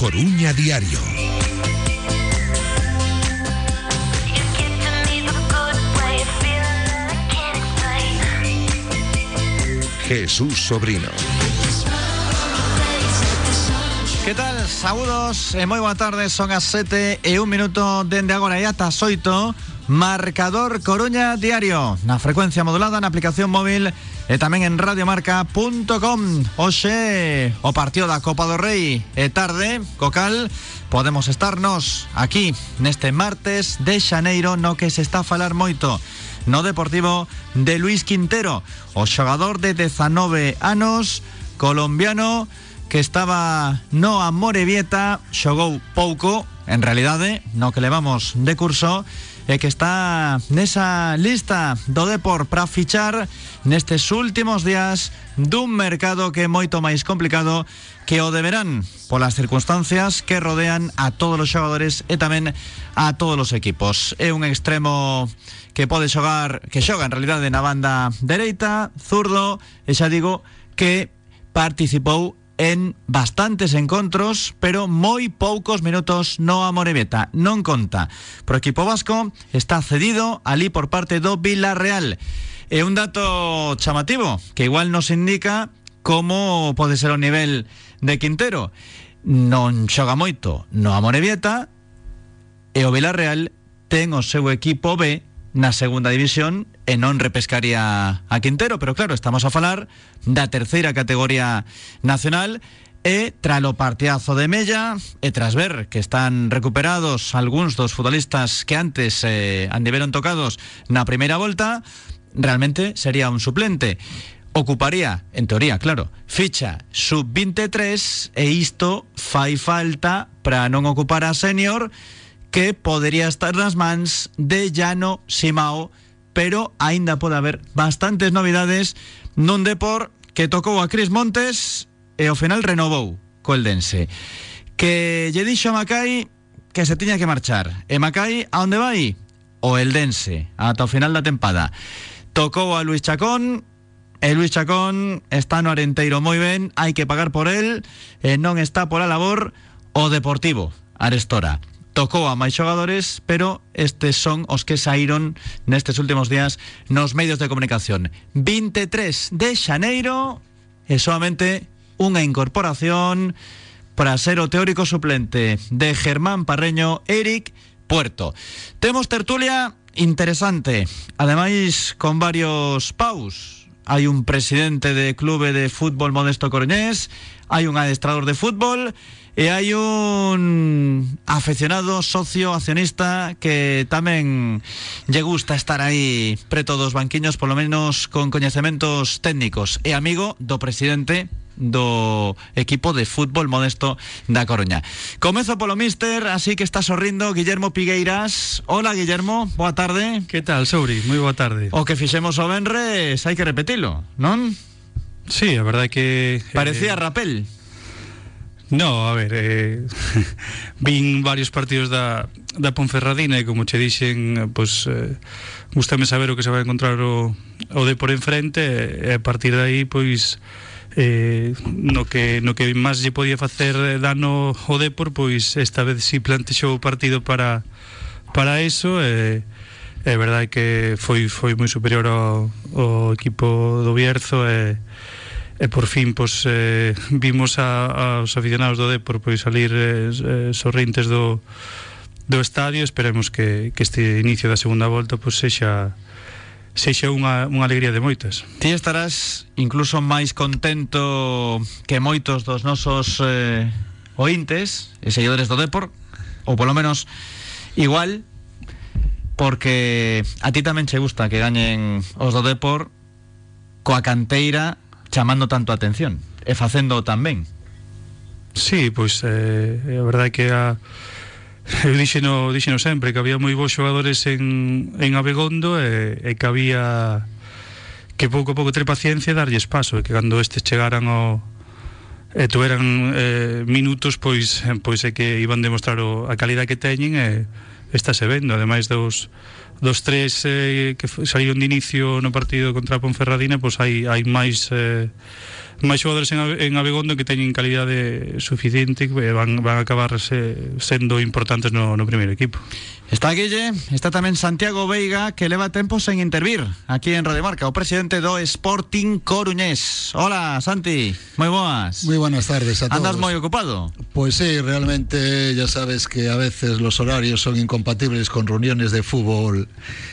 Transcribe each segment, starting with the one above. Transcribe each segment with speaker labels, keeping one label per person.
Speaker 1: Coruña Diario. Jesús Sobrino.
Speaker 2: Que tal? Saúdos e moi boa tarde Son as 7 e un minuto Dende agora e ata xoito Marcador Coruña Diario Na frecuencia modulada na aplicación móvil tamén en radiomarca.com Oxe, o partido da Copa do Rei E tarde, cocal. Podemos estarnos aquí Neste martes de Xaneiro No que se está a falar moito no Deportivo de Luis Quintero, o xogador de 19 anos, colombiano, que estaba no a Morevieta, xogou pouco, en realidade, no que levamos de curso, que está nesa lista do Depor para fichar nestes últimos días dun mercado que é moito máis complicado que o deberán polas circunstancias que rodean a todos os xogadores e tamén a todos os equipos. É un extremo que pode xogar, que xoga en realidade na banda dereita, zurdo, e xa digo que participou en bastantes encontros, pero moi poucos minutos no Amorebieta. Non conta. Pro equipo vasco está cedido ali por parte do Villarreal. E un dato chamativo que igual nos indica como pode ser o nivel de Quintero. Non xoga moito no Amorebieta e o Villarreal ten o seu equipo B na segunda división e non repescaría a Quintero, pero claro, estamos a falar da terceira categoría nacional e tralo partidazo de Mella e tras ver que están recuperados algúns dos futbolistas que antes eh, andiveron tocados na primeira volta, realmente sería un suplente. Ocuparía, en teoría, claro, ficha sub-23 e isto fai falta para non ocupar a senior que podría estar nas mans de Llano Simao, pero aínda pode haber bastantes novidades nun Depor que tocou a Cris Montes e ao final renovou co Eldense. Que lle dixo a Macai que se tiña que marchar. E Macai, a onde vai? O Eldense, ata o final da tempada. Tocou a Luis Chacón, e Luis Chacón está no Arenteiro moi ben, hai que pagar por el, e non está por a labor o Deportivo, Arestora tocou a máis xogadores, pero estes son os que saíron nestes últimos días nos medios de comunicación. 23 de xaneiro e solamente unha incorporación para ser o teórico suplente de Germán Parreño, Eric Puerto. Temos tertulia interesante, ademais con varios paus. Hai un presidente de clube de fútbol Modesto Coruñés, hai un adestrador de fútbol E hai un afeccionado socio accionista que tamén lle gusta estar aí preto dos banquiños, polo menos con coñecementos técnicos. E amigo do presidente do equipo de fútbol modesto da Coruña. Comezo polo míster, así que está sorrindo Guillermo Pigueiras. Hola Guillermo, boa tarde.
Speaker 3: Que tal, Souri? Moi boa tarde.
Speaker 2: O que fixemos o Benres hai que repetilo, non?
Speaker 3: Sí, a verdade que...
Speaker 2: Eh, Parecía eh... rapel.
Speaker 3: No, a ver, eh, vin varios partidos da, da Ponferradina e como che dixen, pois eh, gustame saber o que se vai encontrar o, o de por enfrente e a partir de aí, pois eh, no que no que máis lle podía facer dano o Depor, pois esta vez si plantexou o partido para para eso e eh, é verdade que foi foi moi superior ao, ao equipo do Bierzo e eh, e por fin pois eh, vimos a, aos aficionados do Depor pois salir eh, eh, sorrintes do do estadio, esperemos que, que este inicio da segunda volta pois sexa sexa unha, unha alegría de moitas.
Speaker 2: Ti estarás incluso máis contento que moitos dos nosos eh, ointes e seguidores do Depor, ou polo menos igual, porque a ti tamén che gusta que gañen os do Depor coa canteira chamando tanto a atención e facendo tamén.
Speaker 3: Sí, pois eh, a verdade que a Eu dixeno, dixeno sempre que había moi bons xogadores en, en Abegondo e, e que había que pouco a pouco ter paciencia e darlle espaso e que cando estes chegaran ao e tuveran eh, minutos pois pois é que iban demostrar o, a calidad que teñen e está se vendo. Ademais dos dos tres eh, que saíron de inicio no partido contra a Ponferradina pois hai hai máis eh, máis xogadores en, en Abegondo que teñen calidade suficiente e van, van acabar se, sendo importantes no, no primeiro equipo.
Speaker 2: Está Guille, está tamén Santiago Veiga que leva tempo sen intervir aquí en Radio Marca, o presidente do Sporting Coruñés. Hola, Santi, moi boas.
Speaker 4: Muy buenas tardes a todos.
Speaker 2: Andas moi ocupado?
Speaker 4: Pues sí, realmente ya sabes que a veces los horarios son incompatibles con reuniones de fútbol,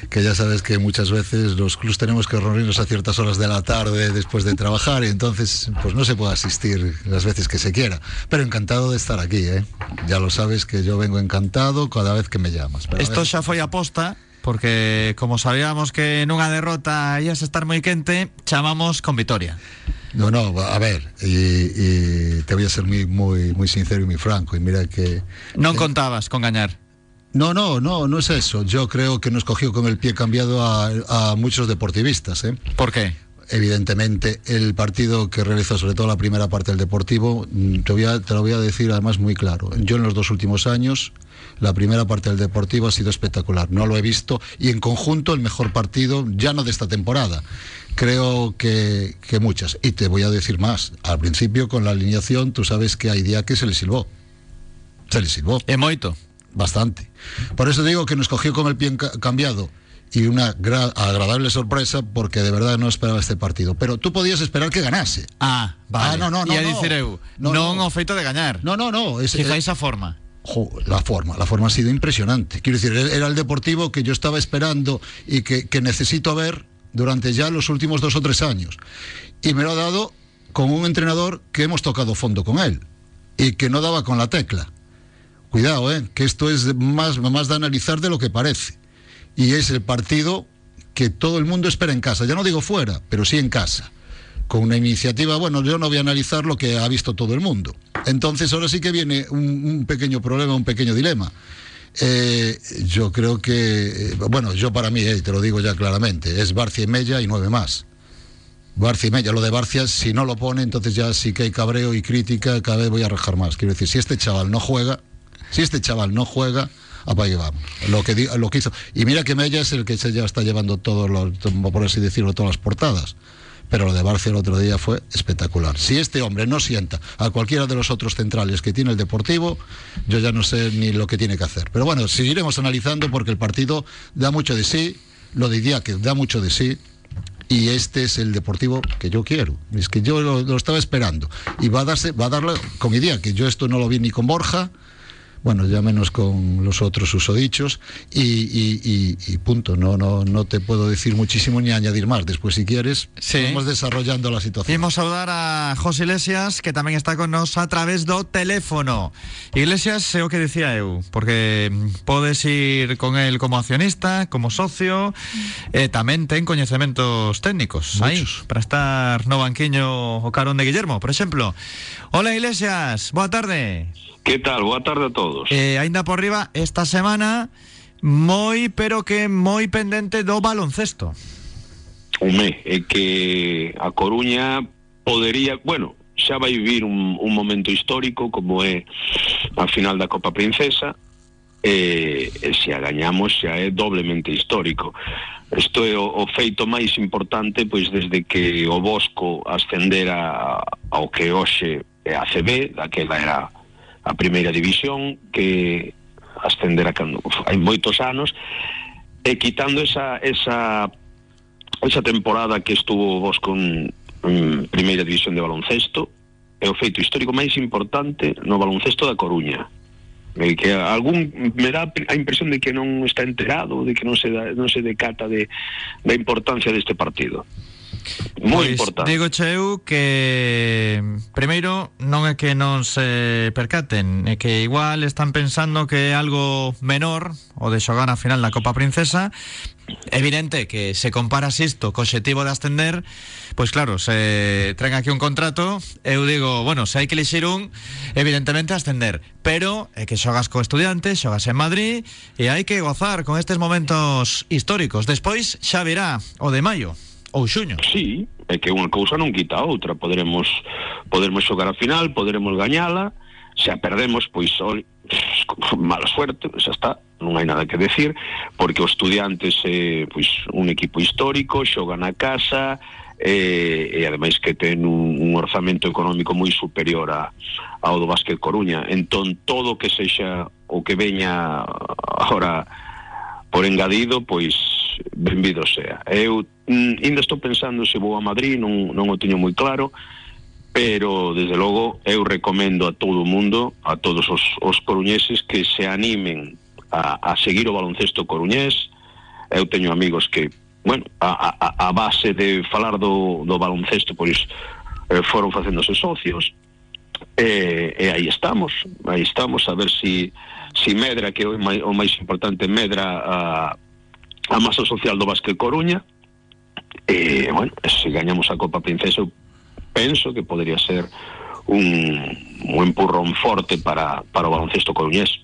Speaker 4: que ya sabes que muchas veces los clubs tenemos que reunirnos a ciertas horas de la tarde después de trabajar y entonces pues no se puede asistir las veces que se quiera. Pero encantado de estar aquí, ¿eh? Ya lo sabes que yo vengo encantado cada vez que me llamas. A
Speaker 2: Esto xa foi aposta porque como sabíamos que nunha derrota ías estar moi quente, chamamos con Vitoria.
Speaker 4: No, no, a ver, y, y te voy a ser muy, muy, muy sincero y muy franco. Y mira que
Speaker 2: Non contabas con gañar.
Speaker 4: No, no, no, no es eso. Yo creo que nos cogió con el pie cambiado a, a muchos deportivistas. ¿eh?
Speaker 2: Por qué?
Speaker 4: Evidentemente, el partido que realizó, sobre todo la primera parte del Deportivo, mm, te, voy a- te lo voy a decir además muy claro. Yo en los dos últimos años, la primera parte del Deportivo ha sido espectacular. No lo he visto y en conjunto el mejor partido, ya no de esta temporada. Creo que, que muchas. Y te voy a decir más. Al principio, con la alineación, tú sabes que hay día que se le silbó. Se le silbó
Speaker 2: E moito.
Speaker 4: bastante. Por eso digo que nos cogió con el pie ca- cambiado y una gra- agradable sorpresa porque de verdad no esperaba este partido. Pero tú podías esperar que ganase.
Speaker 2: Ah, vale.
Speaker 4: Ah, no, no, no, no.
Speaker 2: dicir eu,
Speaker 4: No,
Speaker 2: non
Speaker 4: no.
Speaker 2: o feito de gañar.
Speaker 4: No, no, no. Es, eh,
Speaker 2: a forma.
Speaker 4: jo, la forma, la forma ha sido impresionante. Quiero decir, era el deportivo que yo estaba esperando y que, que necesito ver durante ya los últimos dos o tres años. Y me lo ha dado con un entrenador que hemos tocado fondo con él y que no daba con la tecla. Cuidado, ¿eh? que esto es más, más de analizar de lo que parece. Y es el partido que todo el mundo espera en casa. Ya no digo fuera, pero sí en casa. Con una iniciativa, bueno, yo no voy a analizar lo que ha visto todo el mundo. Entonces ahora sí que viene un, pequeño problema, un pequeño dilema. Eh, yo creo que, eh, bueno, yo para mí, eh, te lo digo ya claramente, es Barcia y Mella y nueve más. Barcia y Mella, lo de Barcia, si no lo pone, entonces ya sí que hay cabreo y crítica, cada vez voy a rajar más. Quiero decir, si este chaval no juega, si este chaval no juega, vamos. Lo que, lo que hizo. Y mira que Mella es el que se ya está llevando todos los, por así decirlo, todas las portadas. Pero lo de Barcia el otro día fue espectacular. Si este hombre no sienta a cualquiera de los otros centrales que tiene el Deportivo, yo ya no sé ni lo que tiene que hacer. Pero bueno, seguiremos analizando porque el partido da mucho de sí, lo diría que da mucho de sí, y este es el deportivo que yo quiero. Es que yo lo, lo estaba esperando. Y va a darse, va a darle con idea, que yo esto no lo vi ni con Borja, bueno, ya menos con los otros usodichos, y, y, y, y punto. No, no, no te puedo decir muchísimo ni añadir más. Después, si quieres,
Speaker 2: Sí.
Speaker 4: vamos desarrollando la situación.
Speaker 2: Imos saudar a José Iglesias, que tamén está con nos a través do teléfono. Iglesias é o que dicía eu, porque mm, podes ir con el como accionista, como socio, e tamén ten coñecementos técnicos aí, para estar no banquiño o carón de Guillermo, por exemplo. Hola Iglesias, boa tarde.
Speaker 5: Que tal? Boa tarde a todos.
Speaker 2: Eh, ainda por riba, esta semana moi, pero que moi pendente do baloncesto.
Speaker 5: Home, é que a Coruña podería, bueno, xa vai vivir un, un momento histórico como é a final da Copa Princesa e, e se a gañamos xa é doblemente histórico. Isto é o, o feito máis importante pois desde que o Bosco ascendera ao que hoxe é a CB, daquela era a primeira división que ascendera cando. Hai moitos anos e quitando esa esa esa temporada que estuvo vos con en primeira división de baloncesto é o feito histórico máis importante no baloncesto da Coruña. E que algún me dá a impresión de que non está enterado de que non se da, non se decata de da importancia deste partido moi
Speaker 2: Pois,
Speaker 5: importante
Speaker 2: Digo eu que primeiro non é que non se percaten, é que igual están pensando que é algo menor o de xogar a final da Copa Princesa. Evidente que se comparas isto co objetivo de ascender, pois claro, se traen aquí un contrato, eu digo, bueno, se hai que elixir un, evidentemente ascender, pero é que xogas co estudiante, xogas en Madrid e hai que gozar con estes momentos históricos. Despois xa virá o de maio ou xuño.
Speaker 5: Sí, é que unha cousa non quita a outra. Poderemos poderemos xogar a final, poderemos gañala, se a perdemos, pois ol, mala suerte, xa está, non hai nada que decir, porque os estudiantes é pois un equipo histórico, xogan a casa, e, e ademais que ten un, un orzamento económico moi superior a, ao do Básquet Coruña entón todo que sexa o que veña ahora Por engadido, pois benvido sea. Eu mm, ainda estou pensando se vou a Madrid, non, non o teño moi claro, pero desde logo eu recomendo a todo o mundo, a todos os, os coruñeses que se animen a, a seguir o baloncesto coruñés. Eu teño amigos que, bueno, a, a, a base de falar do, do baloncesto, pois eh, foron facéndose socios, e, e aí estamos aí estamos a ver si si medra que o máis, o máis importante medra a, a masa social do Basque Coruña. E bueno, se gañamos a Copa Princesa eu penso que podría ser un, un empurrón forte para, para o baloncesto coruñés.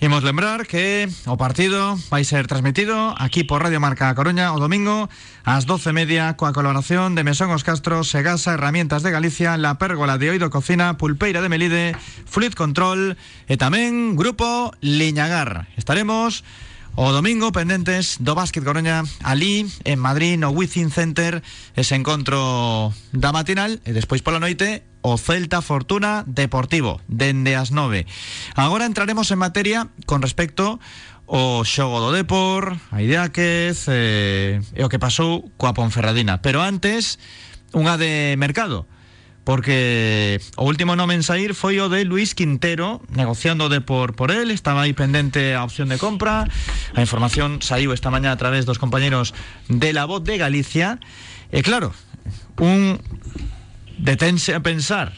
Speaker 2: Imos lembrar que o partido vai ser transmitido aquí por Radio Marca Coruña o domingo ás 12 media coa colaboración de Mesón Os Castros, Segasa, Herramientas de Galicia, La Pérgola de Oído Cocina, Pulpeira de Melide, Fluid Control e tamén Grupo Liñagar. Estaremos O domingo pendentes do Básquet Coruña ali en Madrid no Wizzing Center ese encontro da matinal e despois pola noite o Celta Fortuna Deportivo dende as 9. Agora entraremos en materia con respecto o xogo do Depor, a eh, e o que pasou coa Ponferradina. Pero antes, unha de mercado porque o último nome en sair foi o de Luis Quintero, negociando de por por él, estaba aí pendente a opción de compra. A información saiu esta mañá a través dos compañeros de La Voz de Galicia. E claro, un detense a pensar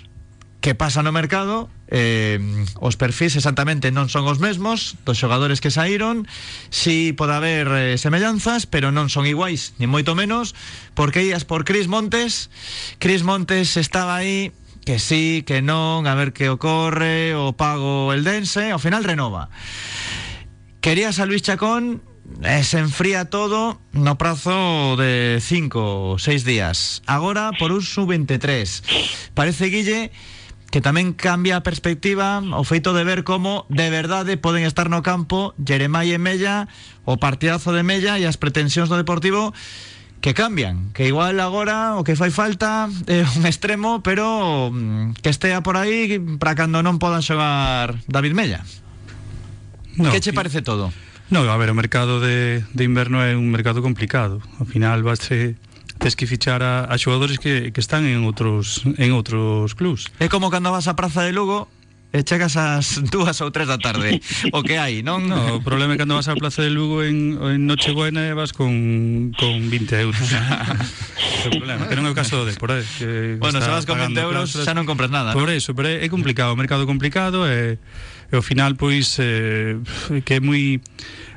Speaker 2: que pasa no mercado eh, os perfis exactamente non son os mesmos dos xogadores que saíron. Si pode haber eh, semellanzas pero non son iguais, ni moito menos porque ias por Cris Montes. Cris Montes estaba aí que sí, que non, a ver que ocorre o pago el dense, ao final renova. Querías a Luis Chacón eh, se enfría todo no prazo de 5 ou 6 días. Agora por un sub-23 parece Guille que tamén cambia a perspectiva o feito de ver como de verdade poden estar no campo Jeremai e Mella, o partidazo de Mella e as pretensións do Deportivo que cambian, que igual agora o que fai falta é un extremo, pero mm, que estea por aí para cando non podan xogar David Mella. No, que che parece todo?
Speaker 3: No, a ver, o mercado de, de inverno é un mercado complicado. Ao final vai ser tes que fichar a, a xogadores que, que están en outros en outros clubs.
Speaker 2: É como cando vas á Praza de Lugo e chegas ás dúas ou tres da tarde o que hai, non?
Speaker 3: No, o problema é cando vas á Plaza de Lugo en, en Nochebuena e vas con, con 20 euros o problema, que non é o caso do Depor que
Speaker 2: bueno, se vas con 20 euros xa non compras nada
Speaker 3: por eso, pero é, é complicado, o mercado complicado e, e ao final pois eh, que é moi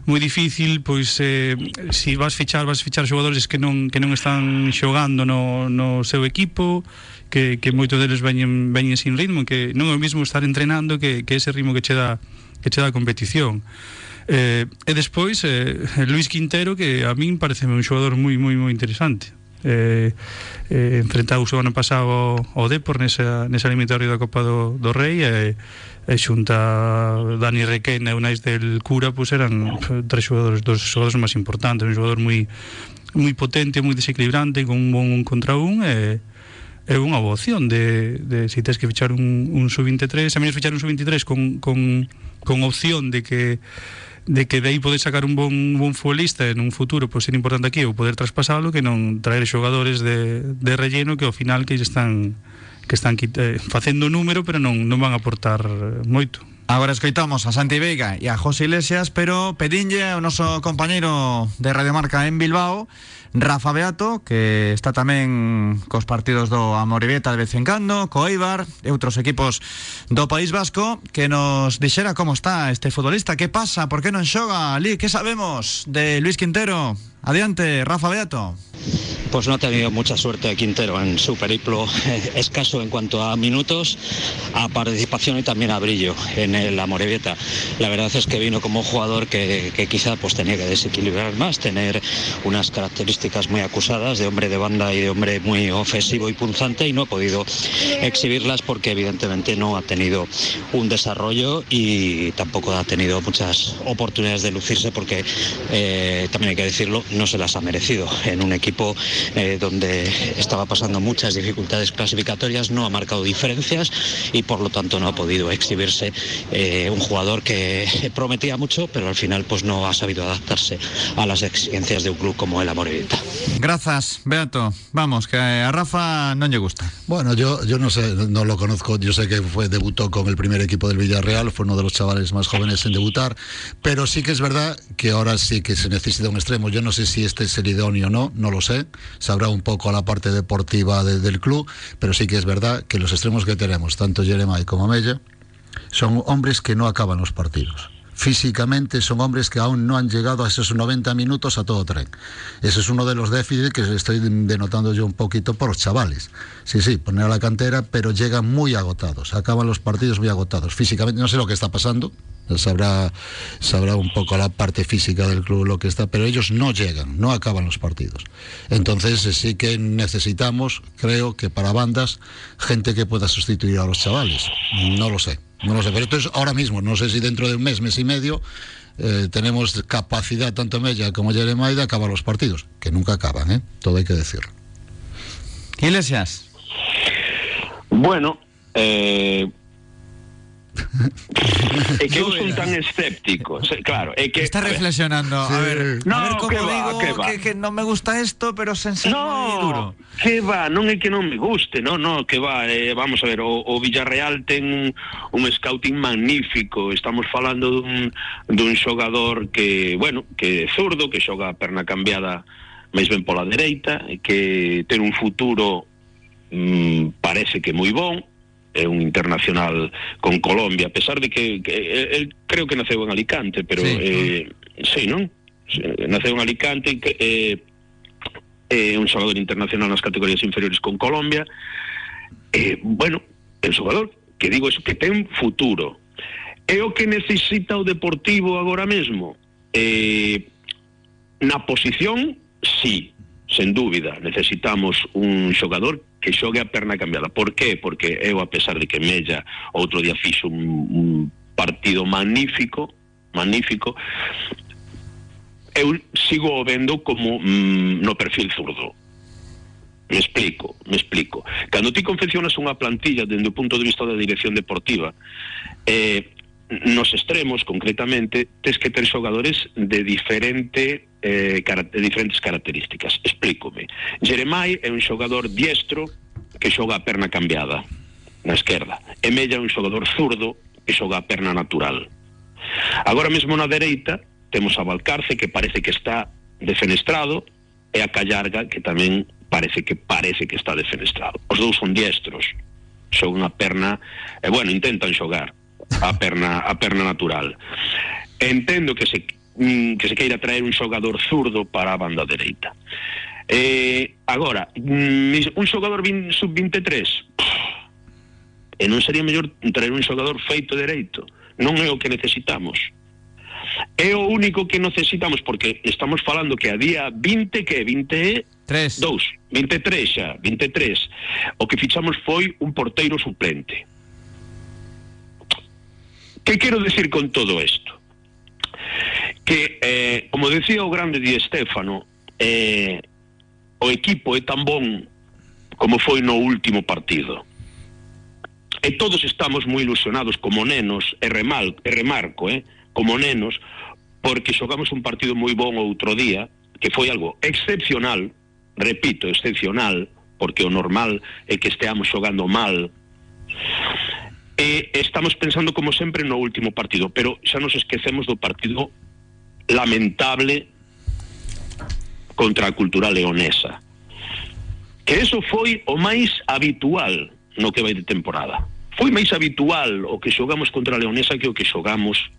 Speaker 3: moi difícil, pois eh, se si vas fichar, vas fichar xogadores que non que non están xogando no no seu equipo, que que moitos deles veñen veñen sin ritmo, que non é o mesmo estar entrenando que que ese ritmo que che dá que che dá a competición. Eh, e despois eh, Luis Quintero que a min parece un xogador moi moi moi interesante eh, eh, enfrentado o ano pasado ao Depor nesa, nesa eliminatoria da Copa do, do Rei e eh, e xunta Dani Requena e Unais del Cura pois eran eh, tres xogadores dos xogadores máis importantes, un xogador moi moi potente, moi desequilibrante, con un bon un contra un e é unha boa opción de, de se si tens que fichar un, un sub-23 a menos fichar un sub-23 con, con, con opción de que de que de aí poder sacar un bon, un bon futbolista en un futuro pois ser importante aquí ou poder traspasalo que non traer xogadores de, de relleno que ao final que están que están eh, facendo número, pero non, non van a aportar eh, moito.
Speaker 2: Agora escoitamos a Santi Veiga e a José Iglesias, pero pedinlle ao noso compañeiro de Radiomarca en Bilbao, Rafa Beato, que está tamén cos partidos do Amoribeta de vez en cando, co Eibar e outros equipos do País Vasco, que nos dixera como está este futbolista, que pasa, por que non xoga ali, que sabemos de Luis Quintero. Adiante, Rafa Beato.
Speaker 6: Pues no ha tenido mucha suerte Quintero en su periplo escaso en cuanto a minutos, a participación y también a brillo en el Amorebieta. La verdad es que vino como un jugador que, que quizá pues tenía que desequilibrar más, tener unas características muy acusadas de hombre de banda y de hombre muy ofensivo y punzante y no ha podido exhibirlas porque evidentemente no ha tenido un desarrollo y tampoco ha tenido muchas oportunidades de lucirse porque eh, también hay que decirlo, no se las ha merecido en un equipo eh, donde estaba pasando muchas dificultades clasificatorias, no ha marcado diferencias y por lo tanto no ha podido exhibirse eh, un jugador que prometía mucho, pero al final pues no ha sabido adaptarse a las exigencias de un club como el Amorebieta.
Speaker 2: Gracias, Beato. Vamos, que a Rafa no le gusta.
Speaker 4: Bueno, yo, yo no sé, no lo conozco, yo sé que fue debutó con el primer equipo del Villarreal, fue uno de los chavales más jóvenes en debutar, pero sí que es verdad que ahora sí que se necesita un extremo. Yo no sé si este es el idóneo o no, no lo sé, sabrá un poco la parte deportiva de- del club, pero sí que es verdad que los extremos que tenemos, tanto Jeremai como Mella, son hombres que no acaban los partidos. Físicamente son hombres que aún no han llegado a esos 90 minutos a todo tren. Ese es uno de los déficits que estoy denotando yo un poquito por los chavales. Sí, sí, poner a la cantera, pero llegan muy agotados, acaban los partidos muy agotados. Físicamente, no sé lo que está pasando, sabrá, sabrá un poco la parte física del club lo que está, pero ellos no llegan, no acaban los partidos. Entonces eh, sí que necesitamos, creo que para bandas, gente que pueda sustituir a los chavales. No lo sé, no lo sé. Pero esto es ahora mismo, no sé si dentro de un mes, mes y medio, eh, tenemos capacidad, tanto Mella como Jeremiah, de acabar los partidos, que nunca acaban, ¿eh? todo hay que decirlo.
Speaker 2: Iglesias.
Speaker 5: Bueno, eh, é que eu son tan escéptico, se- claro, é que
Speaker 2: Está
Speaker 5: a ver,
Speaker 2: reflexionando. A ver,
Speaker 5: No,
Speaker 2: a ver cómo
Speaker 5: que va,
Speaker 2: digo
Speaker 5: que va.
Speaker 2: que, que no me gusta esto, pero sen ser moi duro.
Speaker 5: No, que va, non é que non me guste, no, no, que va, eh, vamos a ver, o, o Villarreal ten un, un scouting magnífico, estamos falando dun, dun xogador que, bueno, que é zurdo, que xoga a perna cambiada máis ben pola dereita, que ten un futuro mm, parece que moi bon, é un internacional con Colombia, a pesar de que, que el, el creo que naceu en Alicante, pero
Speaker 2: Sí.
Speaker 5: eh, sí non? Sí, Naceu en Alicante eh, é un xogador internacional nas categorías inferiores con Colombia. Eh, bueno, é un xogador que digo eso que ten futuro. É o que necesita o Deportivo agora mesmo. Eh, na posición, sí, sen dúbida, necesitamos un xogador que xogue a perna cambiada. Por qué? Porque eu, a pesar de que Mella outro día fixo un, partido magnífico, magnífico, eu sigo o vendo como mm, no perfil zurdo. Me explico, me explico. Cando ti confeccionas unha plantilla dende o punto de vista da dirección deportiva, eh, nos extremos, concretamente, tes que ter xogadores de diferente eh, diferentes características. Explícome. Jeremai é un xogador diestro que xoga a perna cambiada na esquerda. E Mella é un xogador zurdo que xoga a perna natural. Agora mesmo na dereita temos a Valcarce que parece que está defenestrado e a Callarga que tamén parece que parece que está defenestrado. Os dous son diestros. Xogan a perna, e bueno, intentan xogar a perna a perna natural. Entendo que se mm, que se queira traer un xogador zurdo para a banda dereita. Eh, agora, mm, un xogador vin- sub-23 e non sería mellor traer un xogador feito dereito non é o que necesitamos. É o único que necesitamos porque estamos falando que a día 20 que 22
Speaker 2: Tres.
Speaker 5: 23 xa 23 o que fichamos foi un porteiro suplente. Que quero decir con todo isto que, eh, como decía o grande Di Estéfano, eh, o equipo é tan bon como foi no último partido. E todos estamos moi ilusionados como nenos, e, remal, e remarco, eh, como nenos, porque xogamos un partido moi bon outro día, que foi algo excepcional, repito, excepcional, porque o normal é que esteamos xogando mal, e estamos pensando como sempre no último partido, pero xa nos esquecemos do partido lamentable contra a cultura leonesa. Que eso foi o máis habitual no que vai de temporada. Foi máis habitual o que xogamos contra a Leonesa que o que xogamos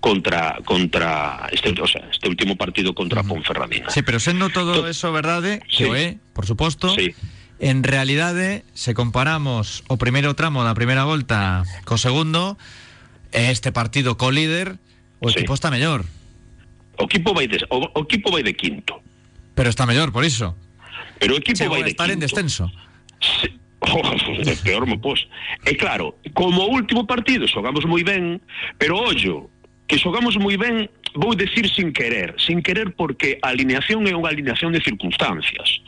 Speaker 5: contra contra este, o sea, este último partido contra Ponferradina.
Speaker 2: Sí, pero sendo todo
Speaker 5: To-
Speaker 2: eso verdade,
Speaker 5: Sí.
Speaker 2: que o é, por suposto,
Speaker 5: Sí.
Speaker 2: En realidade, se comparamos o primeiro tramo da primeira volta co segundo, e este partido co líder, o
Speaker 5: Sí.
Speaker 2: equipo está mellor.
Speaker 5: O equipo vai de, o, o equipo vai de quinto,
Speaker 2: Pero está mellor, por iso.
Speaker 5: pero o equipo
Speaker 2: Chegou
Speaker 5: vai de
Speaker 2: estar en
Speaker 5: quinto.
Speaker 2: descenso.
Speaker 5: Sí. Oh, peor mo pos. E claro, como último partido xogamos moi ben, pero ollo, que xogamos moi ben, vou decir sin querer, sin querer porque a alineación é unha alineación de circunstancias.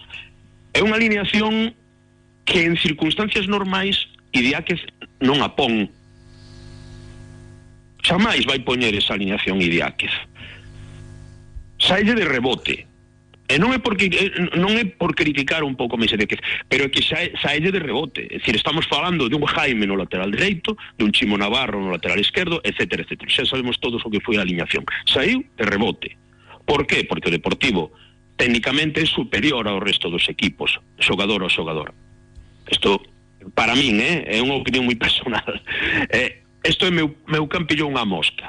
Speaker 5: É unha alineación que en circunstancias normais Idiáquez non a pon. Xamais vai poñer esa alineación Idiáquez. Saille de rebote. E non é porque eh, non por criticar un pouco máis Idiáquez, pero é que xa saelle de rebote. É dicir, estamos falando de un Jaime no lateral dereito, de un Chimo Navarro no lateral esquerdo, etc, etc. Xa sabemos todos o que foi a alineación. Saiu de rebote. Por qué? Porque o Deportivo técnicamente é superior ao resto dos equipos, xogador ao xogador. Isto para min, eh, é unha opinión moi personal. Eh, isto é meu meu unha mosca.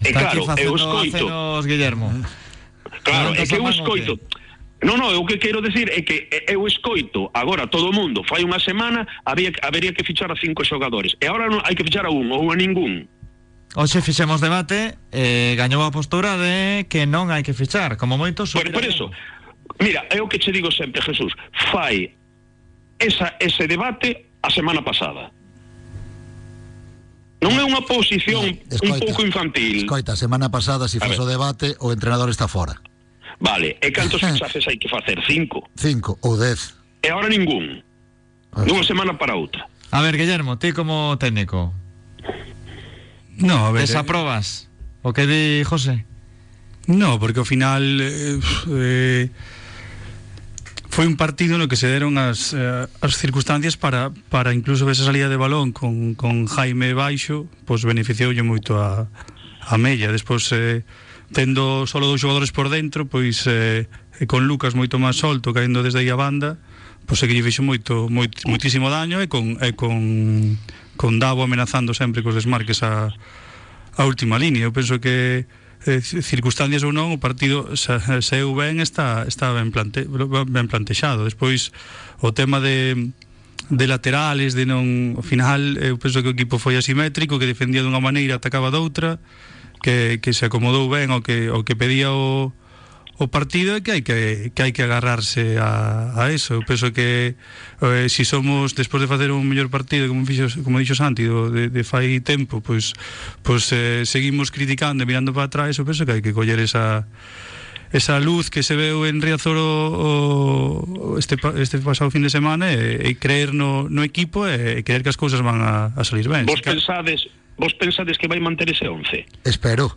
Speaker 5: E claro, eu escoito,
Speaker 2: Guillermo.
Speaker 5: claro,
Speaker 2: Non
Speaker 5: é que eu escoito.
Speaker 2: o qué?
Speaker 5: No, no, o que quero decir é que eu escoito agora todo o mundo, fai unha semana había habería que fichar a cinco xogadores e agora non hai que fichar a un ou a ningún.
Speaker 2: Hoxe fixemos debate e gañou a postura de que non hai que fichar, como moito
Speaker 5: Por, por eso, mira, é o que che digo sempre, Jesús, fai esa, ese debate a semana pasada. Non é unha posición un pouco infantil.
Speaker 4: Escoita, semana pasada, se fos
Speaker 5: ver.
Speaker 4: o debate, o entrenador está fora.
Speaker 5: Vale, e cantos fichajes hai que facer? Cinco.
Speaker 4: Cinco ou dez.
Speaker 5: E agora ningún. Dunha semana para outra.
Speaker 2: A ver, Guillermo, ti como técnico,
Speaker 3: No, a ver... Eh.
Speaker 2: Desaprobas o que di José?
Speaker 3: No, porque ao final... Eh, eh, foi un partido no que se deron as, eh, as circunstancias para, para incluso esa salida de balón con, con Jaime Baixo, pois beneficioulle moito a, a Mella. Despois, eh, tendo solo dous xogadores por dentro, pois eh, con Lucas moito máis solto, caindo desde aí a banda, pois é que lle fixo moito, moito moitísimo daño e con, e con con Davo amenazando sempre cos desmarques a, a última línea. Eu penso que eh, circunstancias ou non, o partido se, eu ben está, está ben, plante, ben plantexado. Despois, o tema de de laterales, de non... Ao final, eu penso que o equipo foi asimétrico, que defendía dunha maneira, atacaba doutra, que, que se acomodou ben ao que, ao que pedía o, o partido é que hai que, que hai que agarrarse a, a eso eu penso que eh, si somos despois de facer un mellor partido como fixo, como dixo Santi do, de, de fai tempo pois, pois eh, seguimos criticando e mirando para atrás eu penso que hai que coller esa esa luz que se veu en Riazor o, o este, este pasado fin de semana e, e creer no, no equipo e, e creer que as cousas van a, a salir ben.
Speaker 5: Vos pensades, vos pensades que vai manter ese 11?
Speaker 4: Espero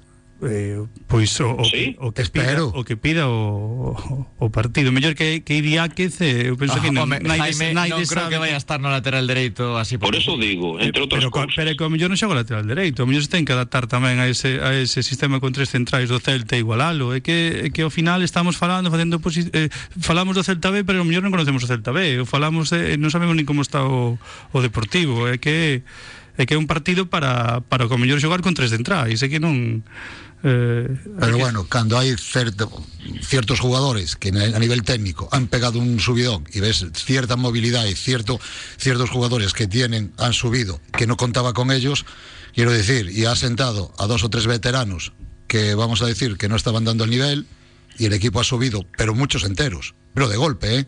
Speaker 3: eh, pois o, o,
Speaker 5: sí,
Speaker 3: o, que
Speaker 4: espero.
Speaker 3: pida, o que pida o, o, o partido. Mellor que, que Iriáquez, eh, eu penso que ah, non,
Speaker 2: home,
Speaker 3: naide,
Speaker 2: Jaime,
Speaker 3: naide
Speaker 2: non creo
Speaker 3: sabe.
Speaker 2: que vai a estar no lateral dereito así.
Speaker 5: Por, por eso digo, entre
Speaker 3: eh,
Speaker 5: outras
Speaker 3: pero,
Speaker 5: cosas.
Speaker 3: Pero que o mellor non chega o lateral dereito, o mellor se ten que adaptar tamén a ese, a ese sistema con tres centrais do Celta e igualalo. É que, é que ao final estamos falando, facendo eh, falamos do Celta B, pero o mellor non conocemos o Celta B, o falamos, de, non sabemos nin como está o, o Deportivo, é que é que é un partido para, para o mellor xogar con tres centrais, é que non eh,
Speaker 4: Pero bueno, hai certo, ciertos jugadores que a nivel técnico han pegado un subidón y ves cierta movilidad y cierto, ciertos jugadores que tienen, han subido, que no contaba con ellos, quiero decir, y ha sentado a dos o tres veteranos que vamos a decir que no estaban dando el nivel y el equipo ha subido, pero muchos enteros, pero de golpe, ¿eh?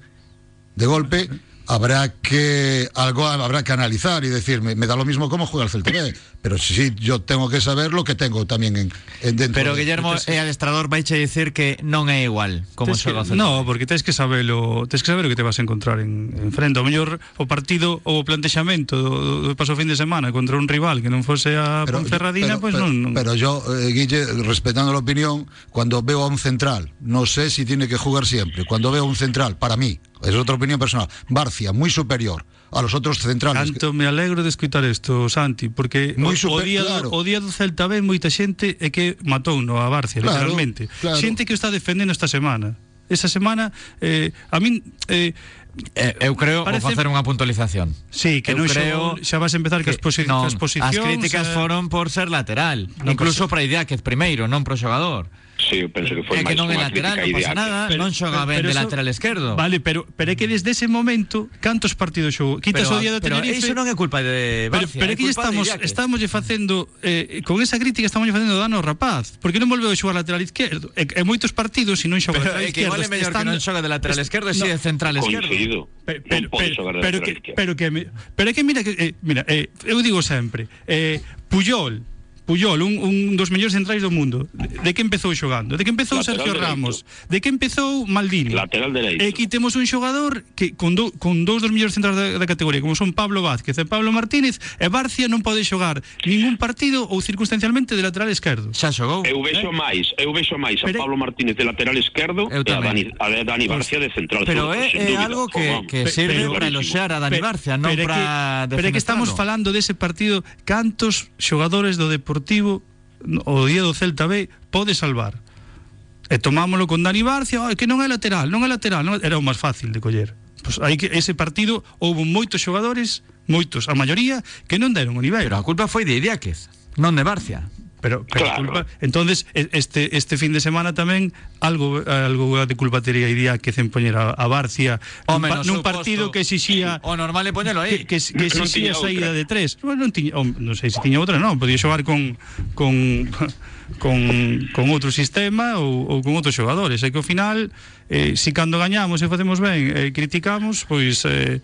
Speaker 4: De golpe habrá que algo habrá que analizar y decir, me, me da lo mismo cómo juega el Celta pero sí yo tengo que saber lo que tengo tamén en, en dentro
Speaker 2: Pero
Speaker 4: de-
Speaker 2: Guillermo e adestrador vaiche dicir que non é igual como xoga o Celta.
Speaker 3: no, porque tens que sabelo, tens que saber o que te vas a encontrar en, en frente. O mellor o partido ou o plantexamento do, do paso fin de semana contra un rival que non fose a Ponferradina, pois
Speaker 4: pero,
Speaker 3: non, non.
Speaker 4: pero yo, eh, Guille, respetando la opinión, cuando veo a un central, no sé si tiene que jugar siempre. Cuando veo a un central, para mí, es otra opinión personal, Barcia, muy superior a los otros centrales.
Speaker 3: Canto me alegro de escutar isto, Santi, porque
Speaker 4: Moi
Speaker 3: o, o,
Speaker 4: super-
Speaker 3: día
Speaker 4: claro.
Speaker 3: o día do Celta B moita xente é que matou no a Barcia,
Speaker 4: Claro,
Speaker 3: literalmente.
Speaker 4: claro.
Speaker 3: Xente que o está defendendo esta semana. Esa semana, eh, a min... Eh,
Speaker 2: Eh, eu creo
Speaker 3: Parece-
Speaker 2: vou facer unha puntualización.
Speaker 3: Sí, que
Speaker 2: Eu
Speaker 3: non
Speaker 2: creo
Speaker 3: xogou- xa vas a empezar que, as, posi
Speaker 2: non,
Speaker 3: as posicións
Speaker 2: as críticas
Speaker 3: eh,
Speaker 2: foron por ser lateral,
Speaker 3: Non
Speaker 2: incluso para Idiáquez primeiro, non pro xogador.
Speaker 5: Sí, eu penso que foi
Speaker 2: É que
Speaker 5: máis
Speaker 2: non é
Speaker 5: unha
Speaker 2: lateral,
Speaker 5: crítica
Speaker 2: non pasa
Speaker 5: ideal.
Speaker 2: nada, non xoga ben de
Speaker 3: eso-
Speaker 2: lateral esquerdo.
Speaker 3: Vale, pero pero é que desde ese momento cantos partidos xogou? Quitas
Speaker 2: pero,
Speaker 3: o día do
Speaker 2: pero
Speaker 3: Tenerife.
Speaker 2: iso non é culpa de
Speaker 3: Pero,
Speaker 2: Barcia,
Speaker 3: pero
Speaker 2: é
Speaker 3: é que
Speaker 2: culpa de
Speaker 3: estamos estamos lle facendo eh, con esa crítica estamos lle facendo dano ao rapaz, porque non volveu a xogar lateral izquierdo. E, e moitos partidos se non xoga
Speaker 2: Pero
Speaker 3: lateral
Speaker 2: é que
Speaker 3: izquierdo.
Speaker 2: igual é mellor que non xoga de lateral esquerdo e si
Speaker 3: no,
Speaker 2: de central esquerdo.
Speaker 5: Coincido.
Speaker 3: Pero, pero, pero, pero,
Speaker 5: lateral
Speaker 3: que,
Speaker 5: izquierdo.
Speaker 3: pero que pero que mira que eh, mira, eh, eu digo sempre, eh, Puyol Puyol, un, un dos mellores centrais do mundo. De, que empezou xogando? De que empezou
Speaker 5: Lateral
Speaker 3: Sergio
Speaker 5: dereito.
Speaker 3: Ramos? De que empezou Maldini?
Speaker 5: Lateral dereito.
Speaker 3: E aquí temos un xogador que con, do, con dous dos mellores centrais da, da categoría, como son Pablo Vázquez e Pablo Martínez, e Barcia non pode xogar ningún partido ou circunstancialmente de lateral esquerdo.
Speaker 2: Xa xogou.
Speaker 5: Eu vexo máis, eu vexo máis a
Speaker 3: Pero-
Speaker 5: Pablo Martínez de lateral esquerdo e a Dani, a Dani Barcia de central.
Speaker 2: Pero é, algo que,
Speaker 5: Vamos.
Speaker 2: que sirve para eloxear a Dani Barcia, non para
Speaker 3: pero é que estamos falando dese partido cantos xogadores do Deportivo o día do Celta B pode salvar e tomámoslo con Dani Barcia "Ai, que non é lateral, non é lateral non é-". era o máis fácil de coller pues hai que ese partido houve moitos xogadores moitos, a maioría que non deron o nivel
Speaker 2: Pero a culpa foi de Idiáquez, non de Barcia.
Speaker 3: Pero, pero
Speaker 5: Claro.
Speaker 3: culpa, entonces e- este este fin de semana tamén algo algo de culpa tería iría que en poñer a, Barcia
Speaker 2: Home,
Speaker 3: pa-
Speaker 2: no
Speaker 3: nun partido
Speaker 2: posto.
Speaker 3: que exixía
Speaker 2: O normal é poñelo aí.
Speaker 3: que, que, que exixía
Speaker 5: tiña
Speaker 3: saída de tres bueno, non, tiña, oh, non sei se tiña outra non, podía xogar con con con, con outro sistema ou, ou con outros xogadores e que ao final eh, si cando gañamos e facemos ben eh, criticamos pois eh,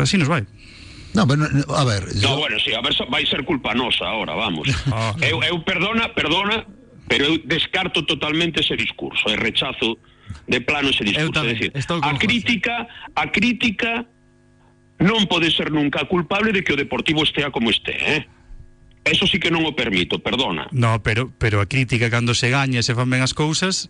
Speaker 3: así nos vai
Speaker 4: No, pero, a ver,
Speaker 5: No,
Speaker 4: yo-
Speaker 5: bueno, sí, a ver, vai ser culpa nosa ahora, vamos.
Speaker 3: Ah.
Speaker 5: eu, eu perdona, perdona, pero eu descarto totalmente ese discurso, e rechazo de plano ese discurso,
Speaker 2: tamén,
Speaker 5: é dicir,
Speaker 2: estou
Speaker 5: a crítica, a crítica non pode ser nunca culpable de que o Deportivo estea como este, eh? Eso sí que non o permito, perdona.
Speaker 3: no, pero, pero a crítica cando se gaña e se fan ben as cousas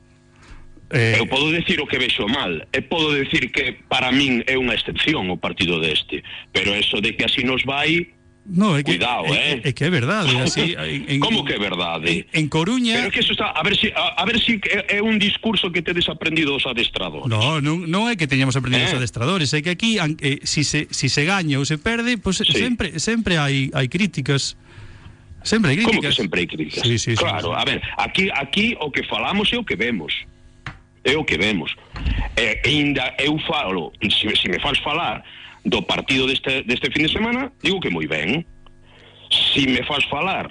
Speaker 3: eh,
Speaker 5: Eu podo decir o que vexo mal E podo decir que para min é unha excepción o partido deste Pero eso de que así nos vai
Speaker 3: No, é que,
Speaker 5: Cuidado,
Speaker 3: é,
Speaker 5: eh.
Speaker 3: é que é verdade, así en,
Speaker 5: Como que é verdade?
Speaker 3: En, en Coruña
Speaker 5: Pero que eso está, a ver si a, a ver si é, é un discurso que tedes aprendido os adestradores.
Speaker 3: No, non, non é que teñamos aprendido
Speaker 5: Eh.
Speaker 3: os adestradores, é que aquí eh, si se si se gaña ou se perde, pois
Speaker 5: Sí.
Speaker 3: sempre sempre hai hai críticas. Sempre hai
Speaker 5: Como
Speaker 3: críticas.
Speaker 5: que sempre hai críticas?
Speaker 3: Sí, sí, sí,
Speaker 5: claro,
Speaker 3: sí.
Speaker 5: a ver, aquí aquí o que falamos é o que vemos. É o que vemos. E ainda eu falo, se, se me faz falar do partido deste, deste fin de semana, digo que moi ben. Si me faz falar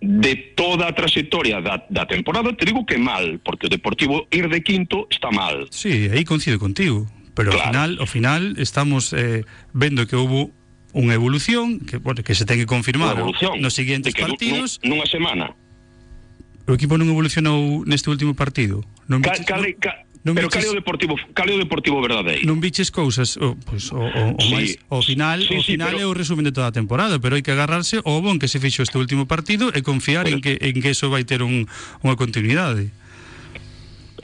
Speaker 5: de toda a trayectoria da, da temporada, te digo que mal, porque o Deportivo ir de quinto está mal.
Speaker 3: Sí, aí coincido contigo, pero ao
Speaker 5: Claro.
Speaker 3: final ao final estamos eh, vendo que houve unha evolución que bueno, que se ten que confirmar nos
Speaker 5: nu-
Speaker 3: partidos.
Speaker 5: nu- nunha semana.
Speaker 3: O equipo non evolucionou neste último partido. Non cal,
Speaker 5: cale, ca,
Speaker 3: non
Speaker 5: pero
Speaker 3: viches...
Speaker 5: o deportivo, caleo deportivo verdadeiro.
Speaker 3: Non biches cousas, o, pues, o, o, o
Speaker 5: sí,
Speaker 3: máis, o final,
Speaker 5: sí,
Speaker 3: o final sí,
Speaker 5: pero...
Speaker 3: é o resumen de toda a temporada, pero hai que agarrarse ao bon que se fixo este último partido e confiar en que en que eso vai ter un, unha continuidade.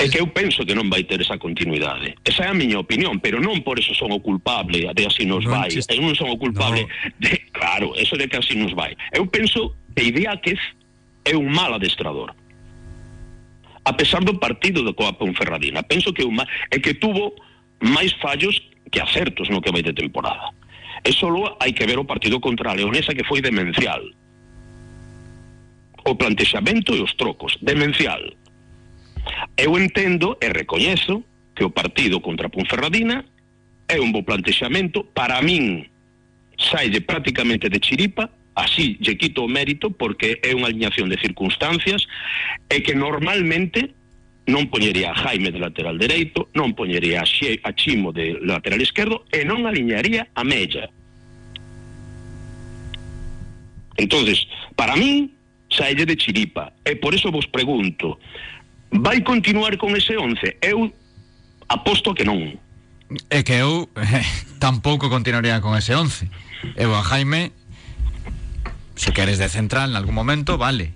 Speaker 5: É que eu penso que non vai ter esa continuidade. Esa é a miña opinión, pero non por eso son o culpable de así nos
Speaker 3: non
Speaker 5: vai.
Speaker 3: Existe...
Speaker 5: Eu non son o culpable
Speaker 3: no.
Speaker 5: de, claro, eso de que así nos vai. Eu penso que Idiáquez é un mal adestrador. A pesar do partido do Coa Ponferradina, penso que é un mal, é que tuvo máis fallos que acertos no que vai de temporada. E solo hai que ver o partido contra Leonesa que foi demencial. O plantexamento e os trocos, demencial. Eu entendo e recoñezo que o partido contra Ponferradina é un bo plantexamento para min saide prácticamente de chiripa así lle quito o mérito porque é unha alineación de circunstancias e que normalmente non poñería a Jaime de lateral dereito, non poñería a, Xe, a Chimo de lateral esquerdo e non alinearía a Mella. Entonces, para min, saelle de chiripa. E por eso vos pregunto, vai continuar con ese 11? Eu aposto que non.
Speaker 2: É que eu eh, tampouco continuaría con ese 11. Eu a Jaime, se queres de central en algún momento, vale.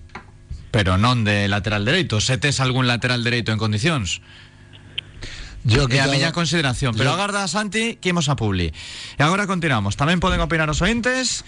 Speaker 2: Pero non de lateral dereito. Se tes algún lateral dereito en condicións.
Speaker 4: yo
Speaker 2: É a miña consideración. Pero
Speaker 4: yo-
Speaker 2: agarda a Santi que imos a Publi. E agora continuamos. Tamén poden opinar os ointes.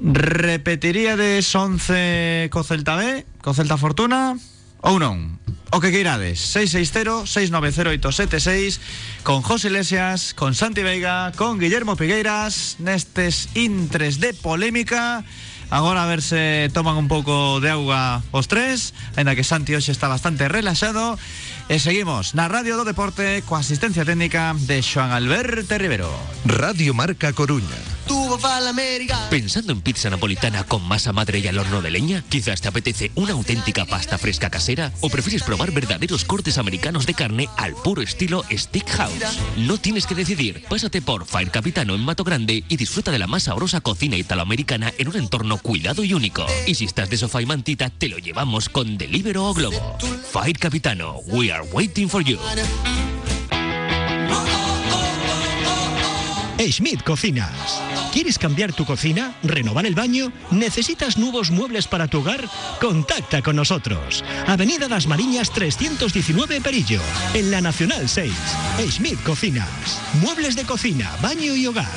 Speaker 2: Repetiríades 11 co Celta B, co Celta Fortuna ou non? O que queirades 660-690-876 Con José Iglesias, con Santi Veiga Con Guillermo Pigueiras Nestes intres de polémica. Agora a ver se toman un pouco de auga os tres Ainda que Santi hoxe está bastante relaxado. E seguimos na Radio do Deporte Coa asistencia técnica de Xoan Alberto Rivero.
Speaker 1: Radio Marca Coruña.
Speaker 7: Pensando en pizza napolitana con masa madre y al horno de leña, quizás te apetece una auténtica pasta fresca casera o prefieres probar verdaderos cortes americanos de carne al puro estilo Steakhouse. No tienes que decidir, pásate por Fire Capitano en Mato Grande y disfruta de la más sabrosa cocina italoamericana en un entorno cuidado y único. Y si estás de sofá y mantita, te lo llevamos con Delivero o Globo. Fire Capitano, we are waiting for you.
Speaker 8: Schmidt Cocinas. ¿Quieres cambiar tu cocina? ¿Renovar el baño? ¿Necesitas nuevos muebles para tu hogar? Contacta con nosotros. Avenida Las Mariñas 319 Perillo, en la Nacional 6. Schmidt Cocinas. Muebles de cocina, baño y hogar.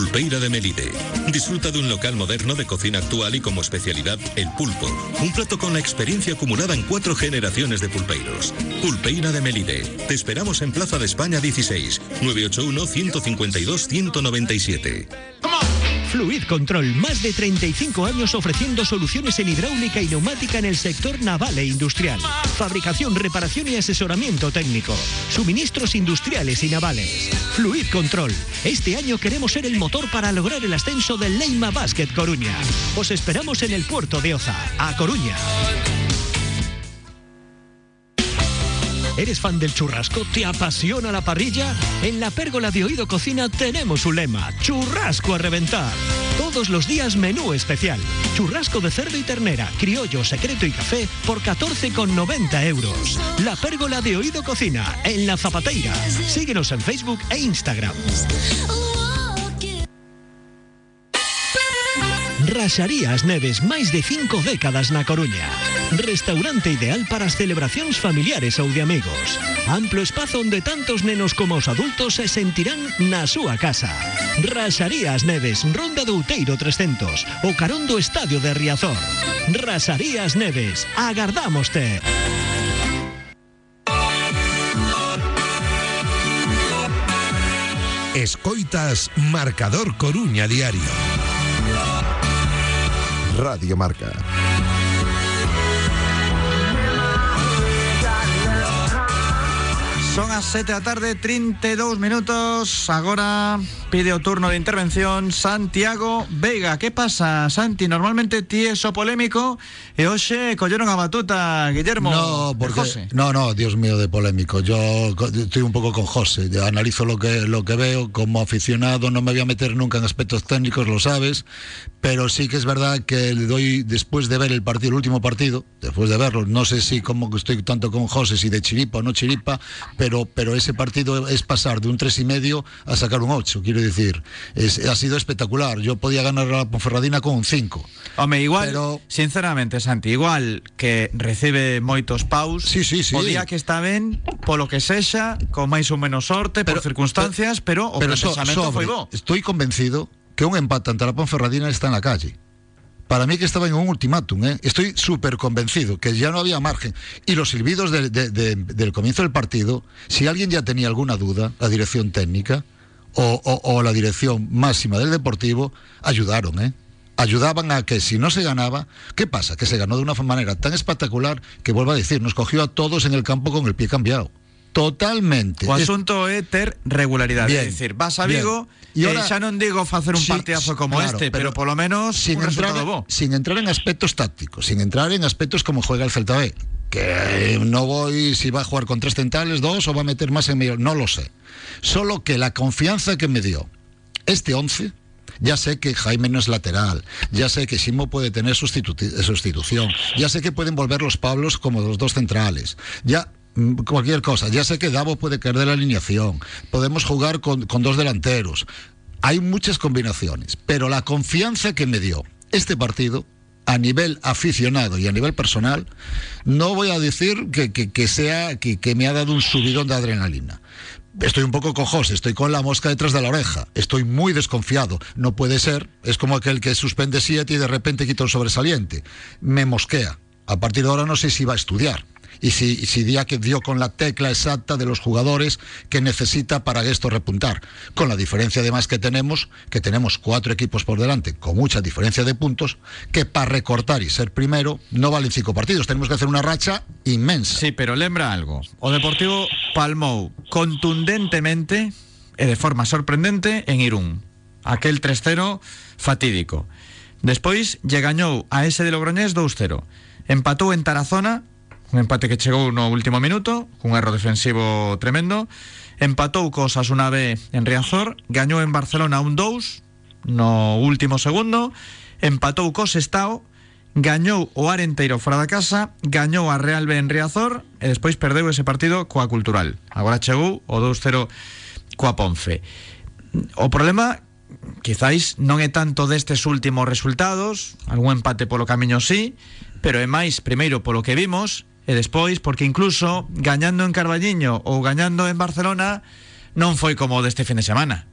Speaker 9: Pulpeira de Melide. Disfruta de un local moderno de cocina actual y como especialidad el pulpo. Un plato con la experiencia acumulada en cuatro generaciones de pulpeiros. Pulpeira de Melide. Te esperamos en Plaza de España 16, 981-152-197.
Speaker 8: Fluid Control, más de 35 años ofreciendo soluciones en hidráulica y neumática en el sector naval e industrial. Fabricación, reparación y asesoramiento técnico. Suministros industriales y navales. Fluid Control. Este año queremos ser el motor para lograr el ascenso del Leima Basket Coruña. Os esperamos en el puerto de Oza, a Coruña. ¿Eres fan del churrasco? ¿Te apasiona la parrilla? En la pérgola de Oído Cocina tenemos un lema, churrasco a reventar. Todos los días menú especial. Churrasco de cerdo y ternera, criollo, secreto y café por 14,90 euros. La pérgola de Oído Cocina, en La Zapateira. Síguenos en Facebook e Instagram. Raxarías Neves, máis de cinco décadas na Coruña. Restaurante ideal para as celebracións familiares ou de amigos. Amplo espazo onde tantos nenos como os adultos se sentirán na súa casa. Raxarías Neves, Ronda do Outeiro 300, o carón do Estadio de Riazor. Raxarías Neves, agardámoste.
Speaker 1: Escoitas Marcador Coruña Diario. Radio Marca.
Speaker 2: Son as 7 da tarde, 32 minutos. Agora pide o turno de intervención Santiago Veiga. Que pasa, Santi? Normalmente ti es o polémico e hoxe colleron a batuta, Guillermo.
Speaker 4: No,
Speaker 2: de
Speaker 4: porque
Speaker 2: José.
Speaker 4: no, no, Dios mío, de polémico. Yo estoy un poco con José. Yo analizo lo que lo que veo como aficionado. No me voy a meter nunca en aspectos técnicos, lo sabes. Pero sí que es verdad que le doy después de ver el partido, el último partido, después de verlo, no sé si como que estoy tanto con José, si de chiripa o no chiripa, pero pero ese partido es pasar de un tres y medio a sacar un 8, quiero decir, es, ha sido espectacular. Yo podía ganar a la Ponferradina con un 5.
Speaker 2: Home, igual,
Speaker 4: Pero-
Speaker 2: sinceramente, Santi, igual que recibe moitos paus,
Speaker 4: Sí, sí, sí.
Speaker 2: o día que está ben, polo que sexa, con máis ou menos sorte, por circunstancias, pero, o
Speaker 4: pero so-
Speaker 2: pensamento
Speaker 4: sobre,
Speaker 2: foi bo.
Speaker 4: Estoy convencido que un empate ante la Ponferradina está en la calle. Para mí que estaba en un ultimátum, ¿eh? estoy súper convencido que ya no había margen. Y los silbidos de- de- de- del comienzo del partido, si alguien ya tenía alguna duda, la dirección técnica o, o- o la dirección máxima del Deportivo, ayudaron, ¿eh? Ayudaban a que si no se ganaba, ¿qué pasa? Que se ganó de una manera tan espectacular que vuelvo a decir, nos cogió a todos en el campo con el pie cambiado. Totalmente.
Speaker 2: O asunto é ter regularidade,
Speaker 4: Bien,
Speaker 2: é dicir, vas a
Speaker 4: bien.
Speaker 2: Vigo
Speaker 4: Y ahora-
Speaker 2: xa non digo facer un
Speaker 4: Sí,
Speaker 2: partidazo como
Speaker 4: claro,
Speaker 2: este, pero,
Speaker 4: pero
Speaker 2: polo menos
Speaker 4: sin
Speaker 2: un
Speaker 4: entrar,
Speaker 2: resultado bo.
Speaker 4: sin entrar en aspectos tácticos, sin entrar en aspectos como juega el Celta B, que no voy si va a jugar con tres centrales, dos o va a meter más en medio, no lo sé. Solo que la confianza que me dio este 11, ya sé que Jaime no es lateral, ya sé que Simo puede tener sustitu- sustitución, ya sé que pueden volver los Pablos como los dos centrales, ya cualquier cosa, ya sé que Davo puede caer de la alineación, podemos jugar con, con dos delanteros, hay muchas combinaciones, pero la confianza que me dio este partido a nivel aficionado y a nivel personal, no voy a decir que, que- que sea que, que me ha dado un subidón de adrenalina. Estoy un poco cojos, estoy con la mosca detrás de la oreja, estoy muy desconfiado. No puede ser, es como aquel que suspende siete y de repente quita un sobresaliente. Me mosquea. A partir de ahora no sé si va a estudiar y si, si día que dio con la tecla exacta de los jugadores que necesita para esto repuntar. Con la diferencia además que tenemos, que tenemos cuatro equipos por delante, con mucha diferencia de puntos, que para recortar y ser primero no valen cinco partidos. Tenemos que hacer una racha inmensa.
Speaker 2: Sí, pero lembra algo. O Deportivo palmou contundentemente e de forma sorprendente en Irún. Aquel 3-0 fatídico. Despois lle gañou a ese de Logroñés 2-0. Empatou en Tarazona, Un empate que chegou no último minuto, cun erro defensivo tremendo. Empatou co Osasuna B en Riazor, gañou en Barcelona un 2 no último segundo, empatou co Sestao, gañou o Arenteiro fora da casa, gañou a Real B en Riazor e despois perdeu ese partido coa Cultural. Agora chegou o 2-0 coa Ponfe. O problema quizáis non é tanto destes últimos resultados, algún empate polo camiño sí, pero é máis primeiro polo que vimos e despois porque incluso gañando en Carballiño ou gañando en Barcelona non foi como deste fin de semana.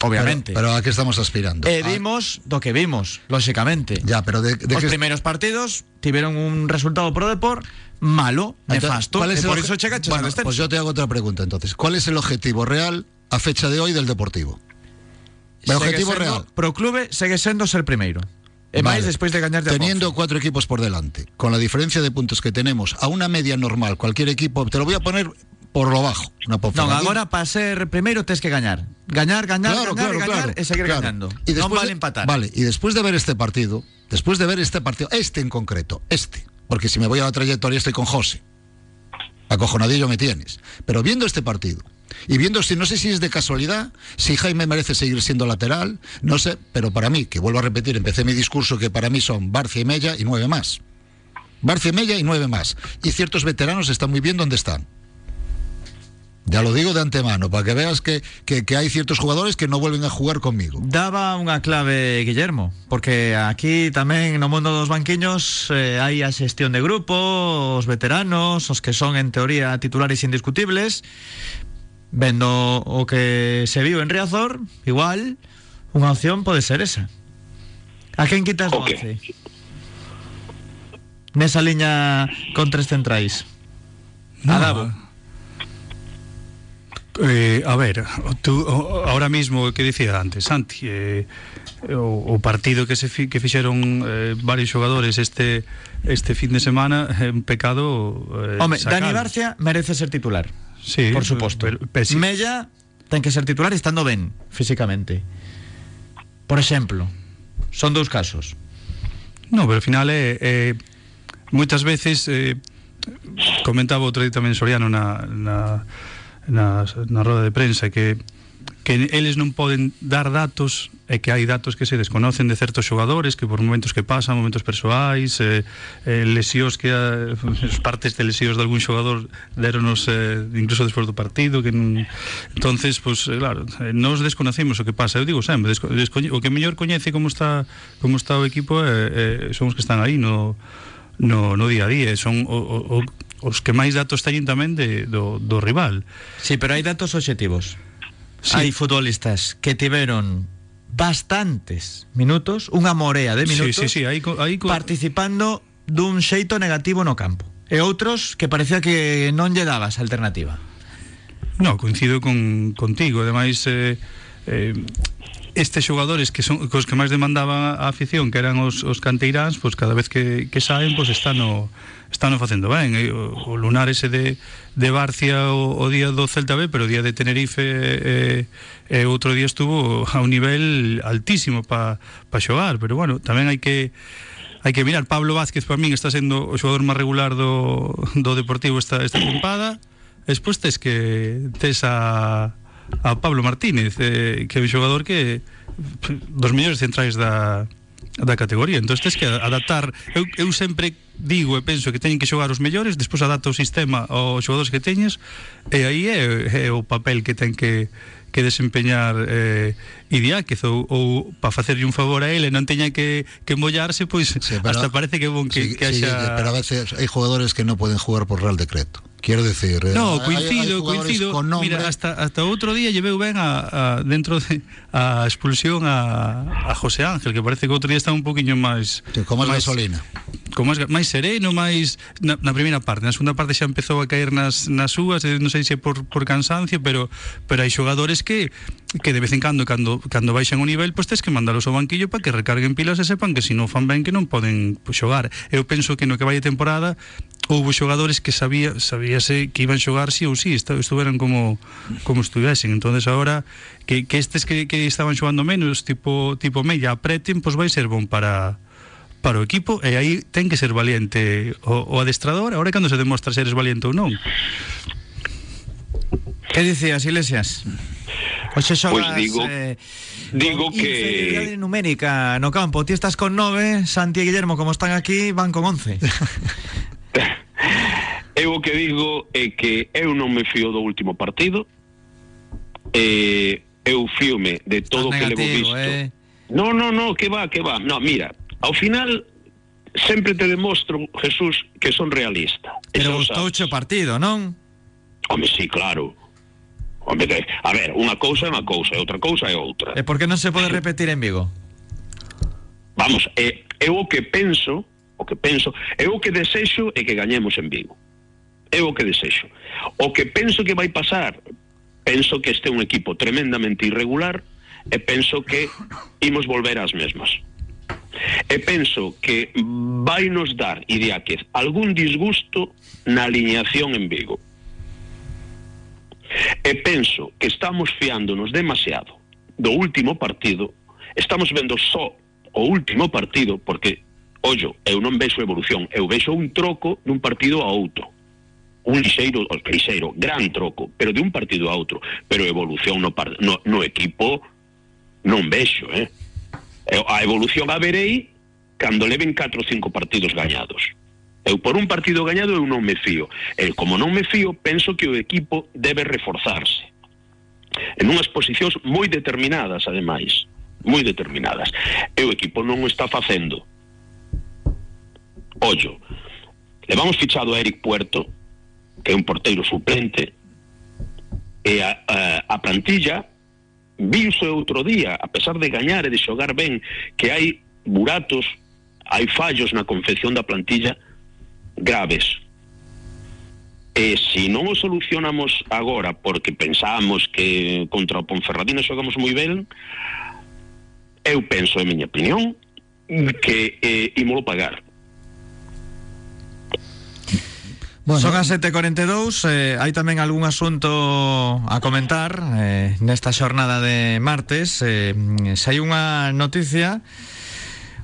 Speaker 2: Obviamente.
Speaker 4: Pero, pero a que estamos aspirando?
Speaker 2: E vimos do que vimos, lóxicamente.
Speaker 4: Ya, pero de, de
Speaker 2: Os
Speaker 4: que
Speaker 2: primeiros partidos tiveron un resultado pro Depor malo, nefasto,
Speaker 4: ¿cuál es
Speaker 2: e
Speaker 4: el
Speaker 2: por
Speaker 4: Bueno,
Speaker 2: descenso.
Speaker 4: pues yo te hago otra pregunta entonces. ¿Cuál es el objetivo real a fecha de hoy del Deportivo? El objetivo
Speaker 2: sendo-
Speaker 4: real.
Speaker 2: Pro clube segue sendo ser primeiro.
Speaker 4: Vale.
Speaker 2: despois de gañar de
Speaker 4: Teniendo cuatro equipos por delante, con la diferencia de puntos que tenemos, a una media normal, cualquier equipo, te lo voy a poner por lo bajo. Una Ponferradina.
Speaker 2: agora para ser primeiro tes que gañar. Gañar, gañar,
Speaker 4: Claro,
Speaker 2: gañar,
Speaker 4: claro,
Speaker 2: gañar
Speaker 4: claro,
Speaker 2: e seguir
Speaker 4: claro.
Speaker 2: gañando.
Speaker 4: Y
Speaker 2: non
Speaker 4: después
Speaker 2: vale
Speaker 4: de-
Speaker 2: empatar.
Speaker 4: Vale, y después de ver este partido, después de ver este partido, este en concreto, este, porque si me voy a la trayectoria estoy con José. Acojonadillo me tienes. Pero viendo este partido, y viendo si no sé si es de casualidad, si Jaime merece seguir siendo lateral, no sé, pero para mí, que vuelvo a repetir, empecé mi discurso que para mí son Barcia y Mella y nueve más. Barcia y Mella y nueve más. Y ciertos veteranos están muy bien donde están. Ya lo digo de antemano, para que veas que, que- que hay ciertos jugadores que no vuelven a jugar conmigo.
Speaker 2: Daba unha clave Guillermo, porque aquí tamén no mundo dos banquiños eh, hai a de grupo, os veteranos, os que son en teoría titulares indiscutibles. Vendo o que se viu en Riazor, igual unha opción pode ser esa. A quen quitas do
Speaker 5: Ok.
Speaker 2: 11? Nesa liña con tres centrais.
Speaker 3: No,
Speaker 2: A Davo.
Speaker 3: Eh, a ver, o- tú o- ahora mismo o que dicía antes, Santi, eh, o, o partido que se fi, que fixeron eh, varios xogadores este este fin de semana é un pecado eh,
Speaker 2: Home. Dani Barcia merece ser titular.
Speaker 3: Sí,
Speaker 2: por suposto.
Speaker 3: Pero, pero, sí.
Speaker 2: Mella ten que ser titular estando ben físicamente. Por exemplo, son dous casos.
Speaker 3: No, pero ao final é eh, eh, moitas veces eh, comentaba outro día tamén Soriano na, na, na, na roda de prensa que que eles non poden dar datos e que hai datos que se desconocen de certos xogadores que por momentos que pasan, momentos persoais eh, eh, lesións que eh, as partes de lesións de algún xogador deronos eh, incluso despois do partido que non... entonces, pues, eh, claro eh, nos desconocemos o que pasa, eu digo sempre desco... O que mellor coñece como está como está o equipo eh, eh, son os que están aí no, no, no día a día son o, o, o os que máis datos teñen tamén de, do, do rival.
Speaker 2: Sí, pero hai datos obxectivos.
Speaker 3: Sí.
Speaker 2: Hai futbolistas que tiveron bastantes minutos, unha morea de minutos,
Speaker 3: sí, sí, sí,
Speaker 2: participando dun xeito negativo no campo. E outros que parecía que non lle dabas alternativa.
Speaker 3: No, coincido con, contigo Ademais eh, eh, estes xogadores que son cos que máis demandaba a afición, que eran os, os canteiráns, pois cada vez que, que saen, pois están no están o facendo ben. Eh, o, o lunar ese de, de Barcia o, o día do Celta B, pero o día de Tenerife eh, eh, outro día estuvo a un nivel altísimo para pa xogar, pero bueno, tamén hai que hai que mirar, Pablo Vázquez para min está sendo o xogador máis regular do, do Deportivo esta, esta tempada, despois tes que tes a a Pablo Martínez, eh, que é un xogador que dos mellores centrais da, da categoría. Entón, tens que adaptar... Eu, eu sempre digo e penso que teñen que xogar os mellores, despois adapta o sistema aos xogadores que teñes, e aí é, é o papel que ten que que desempeñar eh, Idiáquez ou, ou para facerlle un favor a ele non teña que, que mollarse pois
Speaker 4: sí, pero,
Speaker 3: hasta parece que é bon que,
Speaker 4: sí,
Speaker 3: que haxa...
Speaker 4: Sí, pero a veces hai jugadores que non poden jugar por real decreto Quiero decir, eh,
Speaker 3: No,
Speaker 4: hay- hay
Speaker 3: coincido, coincido. Mira, hasta hasta outro día lleveu ben a, a dentro de a expulsión a, a José Ángel, que parece que outro día está un poquinho máis
Speaker 4: Sí, con máis gasolina.
Speaker 3: como máis, máis sereno, máis na, na primeira parte, na segunda parte xa empezou a caer nas, nas uvas, eh, non sei se por, por cansancio, pero pero hai xogadores que que de vez en cando cando cando baixan o nivel, pois tes que mandalos ao banquillo para que recarguen pilas e sepan que se non fan ben que non poden pues, xogar. Eu penso que no que vai a temporada houve xogadores que sabía sabíase que iban xogar si sí ou si, sí, estuveran como como estuvesen. Entonces agora que, que estes que, que estaban xogando menos, tipo tipo Mella, apreten, pois vai ser bon para para o equipo e aí ten que ser valiente o, o adestrador, agora cando se demostra se eres valiente ou non.
Speaker 2: Que dicías, Iglesias? Oxe xogas
Speaker 5: Pois digo-
Speaker 2: eh,
Speaker 5: digo que-
Speaker 2: numérica no campo. Ti estás con 9, Santi e Guillermo como están aquí van con 11.
Speaker 5: Eu o que digo é que eu non me fío do último partido. Eh, eu fíome de todo o que levo visto.
Speaker 2: eh.
Speaker 5: No, no, no, que va, que va. No, mira, ao final sempre te demostro, Jesús, que son realista.
Speaker 2: Pero gustouche o partido, non?
Speaker 5: Home, sí, claro. A ver, unha cousa é unha cousa, e outra cousa é outra.
Speaker 2: E por que non se pode repetir en Vigo?
Speaker 5: Vamos, eh, eu o que penso, o que penso, eu o que desexo é que gañemos en Vigo. Eu o que desexo. O que penso que vai pasar, penso que este é un equipo tremendamente irregular e penso que imos volver ás mesmas. E penso que vai nos dar, Idiáquez, algún disgusto na alineación en Vigo. E penso que estamos fiándonos demasiado do último partido, estamos vendo só o último partido, porque, ollo, eu non vexo evolución, eu vexo un troco dun partido a outro. Un lixeiro, lixeiro, gran troco, pero de un partido a outro. Pero evolución no, no, no equipo non vexo, eh? A evolución a verei cando leven 4 ou 5 partidos gañados. Eu por un partido gañado eu non me fío. E como non me fío, penso que o equipo debe reforzarse. En unhas posicións moi determinadas, ademais. Moi determinadas. E o equipo non o está facendo. Ollo, levamos fichado a Eric Puerto, que é un porteiro suplente, e a, a, a plantilla viuse outro día, a pesar de gañar e de xogar ben, que hai buratos, hai fallos na confección da plantilla graves. E se non o solucionamos agora porque pensamos que contra o Ponferradina xogamos moi ben, eu penso, en miña opinión, que eh, ímolo pagar.
Speaker 4: Bueno,
Speaker 2: Son as 7.42 eh, Hai tamén algún asunto a comentar eh, Nesta xornada de martes eh, Se hai unha noticia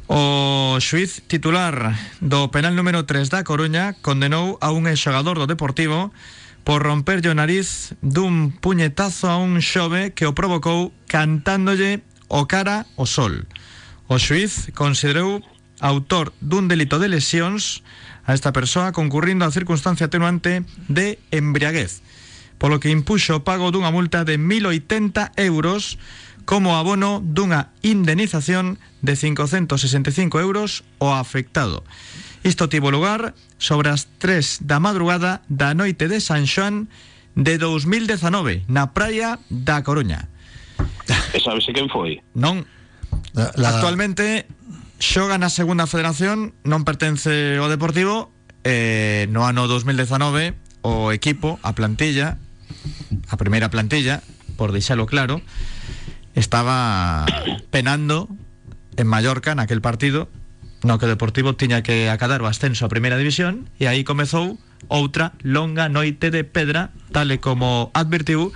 Speaker 2: O xuiz titular do penal número 3 da Coruña condenou a un xogador do Deportivo por romperlle o nariz dun puñetazo a un xove que o provocou cantándolle o cara o sol. O xuiz considerou autor dun delito de lesións a esta persoa concurrindo a circunstancia atenuante de embriaguez polo que impuxo o pago dunha multa de 1.080 euros como abono dunha indemnización de 565 euros ao afectado. Isto tivo lugar sobre as 3 da madrugada da noite de San Xoan de 2019 na praia da Coruña.
Speaker 5: E sabese quen foi?
Speaker 2: Non.
Speaker 4: La, la...
Speaker 2: Actualmente xoga na segunda federación, non pertence ao Deportivo, eh, no ano 2019 o equipo, a plantilla, a primeira plantilla, por deixalo claro, estaba penando en Mallorca naquel partido no que o Deportivo tiña que acadar o ascenso a primeira división e aí comezou outra longa noite de pedra, tal e como advertiu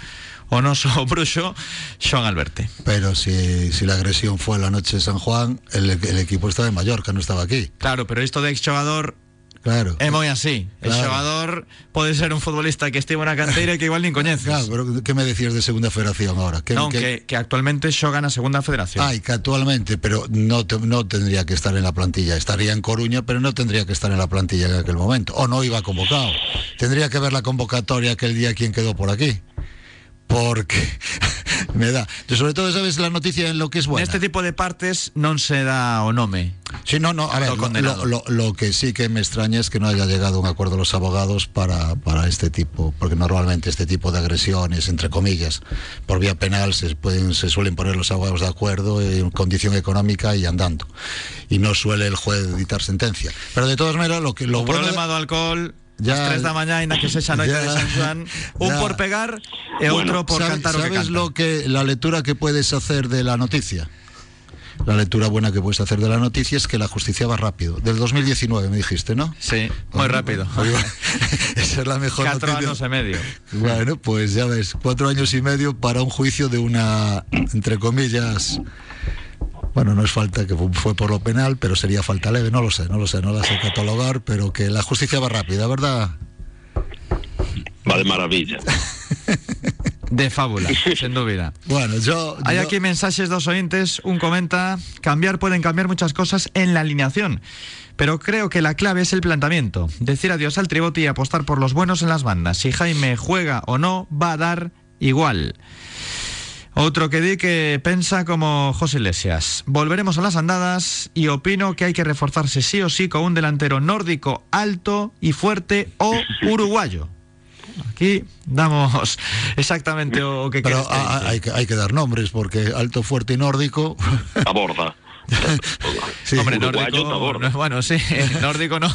Speaker 2: o noso bruxo Xoan Alberte.
Speaker 4: Pero si, si la agresión fue la noche de San Juan, el, el equipo estaba en Mallorca, no estaba aquí.
Speaker 2: Claro, pero isto de exxogador
Speaker 4: Claro.
Speaker 2: é moi así. El xogador pode ser un futbolista que estivo na canteira e que igual nin coñeces.
Speaker 4: Claro, pero ¿qué me decías de segunda federación ahora? ¿Qué-
Speaker 2: non,
Speaker 4: qué-
Speaker 2: que, que actualmente xoga na segunda federación.
Speaker 4: Ay, que actualmente, pero no, te- no tendría que estar en la plantilla. Estaría en Coruña, pero no tendría que estar en la plantilla en aquel momento. O no iba convocado. Tendría que ver la convocatoria aquel día quién quedó por aquí. Porque me da. Sobre todo, sabes la noticia en lo que es buena.
Speaker 2: Neste tipo de partes non se dá o nome.
Speaker 4: Sí, no, no, a ver,
Speaker 2: Lo
Speaker 4: lo, lo- que sí que me extraña es que no haya llegado a un acuerdo los abogados para, para este tipo, porque normalmente este tipo de agresiones, entre comillas, por vía penal se, pueden, se suelen poner los abogados de acuerdo en condición económica y andando. Y no suele el juez dictar sentencia. Pero de todas maneras, lo que lo
Speaker 2: O
Speaker 4: bueno de-
Speaker 2: problema do alcohol
Speaker 4: Ya-
Speaker 2: As 3 da mañá, ainda que sexa noite
Speaker 4: Ya-
Speaker 2: de San Juan Un
Speaker 4: ya.
Speaker 2: por pegar e outro por
Speaker 4: ¿Sabe-
Speaker 2: cantar o que
Speaker 4: ¿Sabes
Speaker 2: canta
Speaker 4: lo que la lectura que puedes hacer de la noticia? La lectura buena que puedes hacer de la noticia es que la justicia va rápido. Del 2019 me dijiste, ¿no?
Speaker 2: Sí, moi rápido
Speaker 4: Esa es la mejor
Speaker 2: 4
Speaker 4: noticia.
Speaker 2: anos e medio
Speaker 4: Bueno, pues ya ves, cuatro años y medio para un juicio de una, entre comillas, bueno, no es falta que fu- fue por lo penal, pero sería falta leve, no lo sé, no lo sé, no la sé catalogar, pero que la justicia va rápida, ¿verdad?
Speaker 5: Va de maravilla.
Speaker 2: De fábula, sen dúbida
Speaker 4: Bueno, yo...
Speaker 2: Hay
Speaker 4: yo-
Speaker 2: aquí mensajes dos oyentes. Un comenta: cambiar pueden cambiar muchas cosas en la alineación. Pero creo que la clave es el planteamiento. Decir adiós al tribote y apostar por los buenos en las bandas. Si Jaime juega o no, va a dar igual. Otro que di que pensa como José Iglesias. Volveremos a las andadas y opino que hay que reforzarse sí o sí con un delantero nórdico alto y fuerte o uruguayo. Aquí damos exactamente o que
Speaker 4: Pero
Speaker 2: dice.
Speaker 4: hay, que, hay que dar nombres, porque alto, fuerte y nórdico...
Speaker 5: Aborda.
Speaker 4: Sí,
Speaker 2: Hombre,
Speaker 5: Uruguayo,
Speaker 2: nórdico, bueno, sí, nórdico no.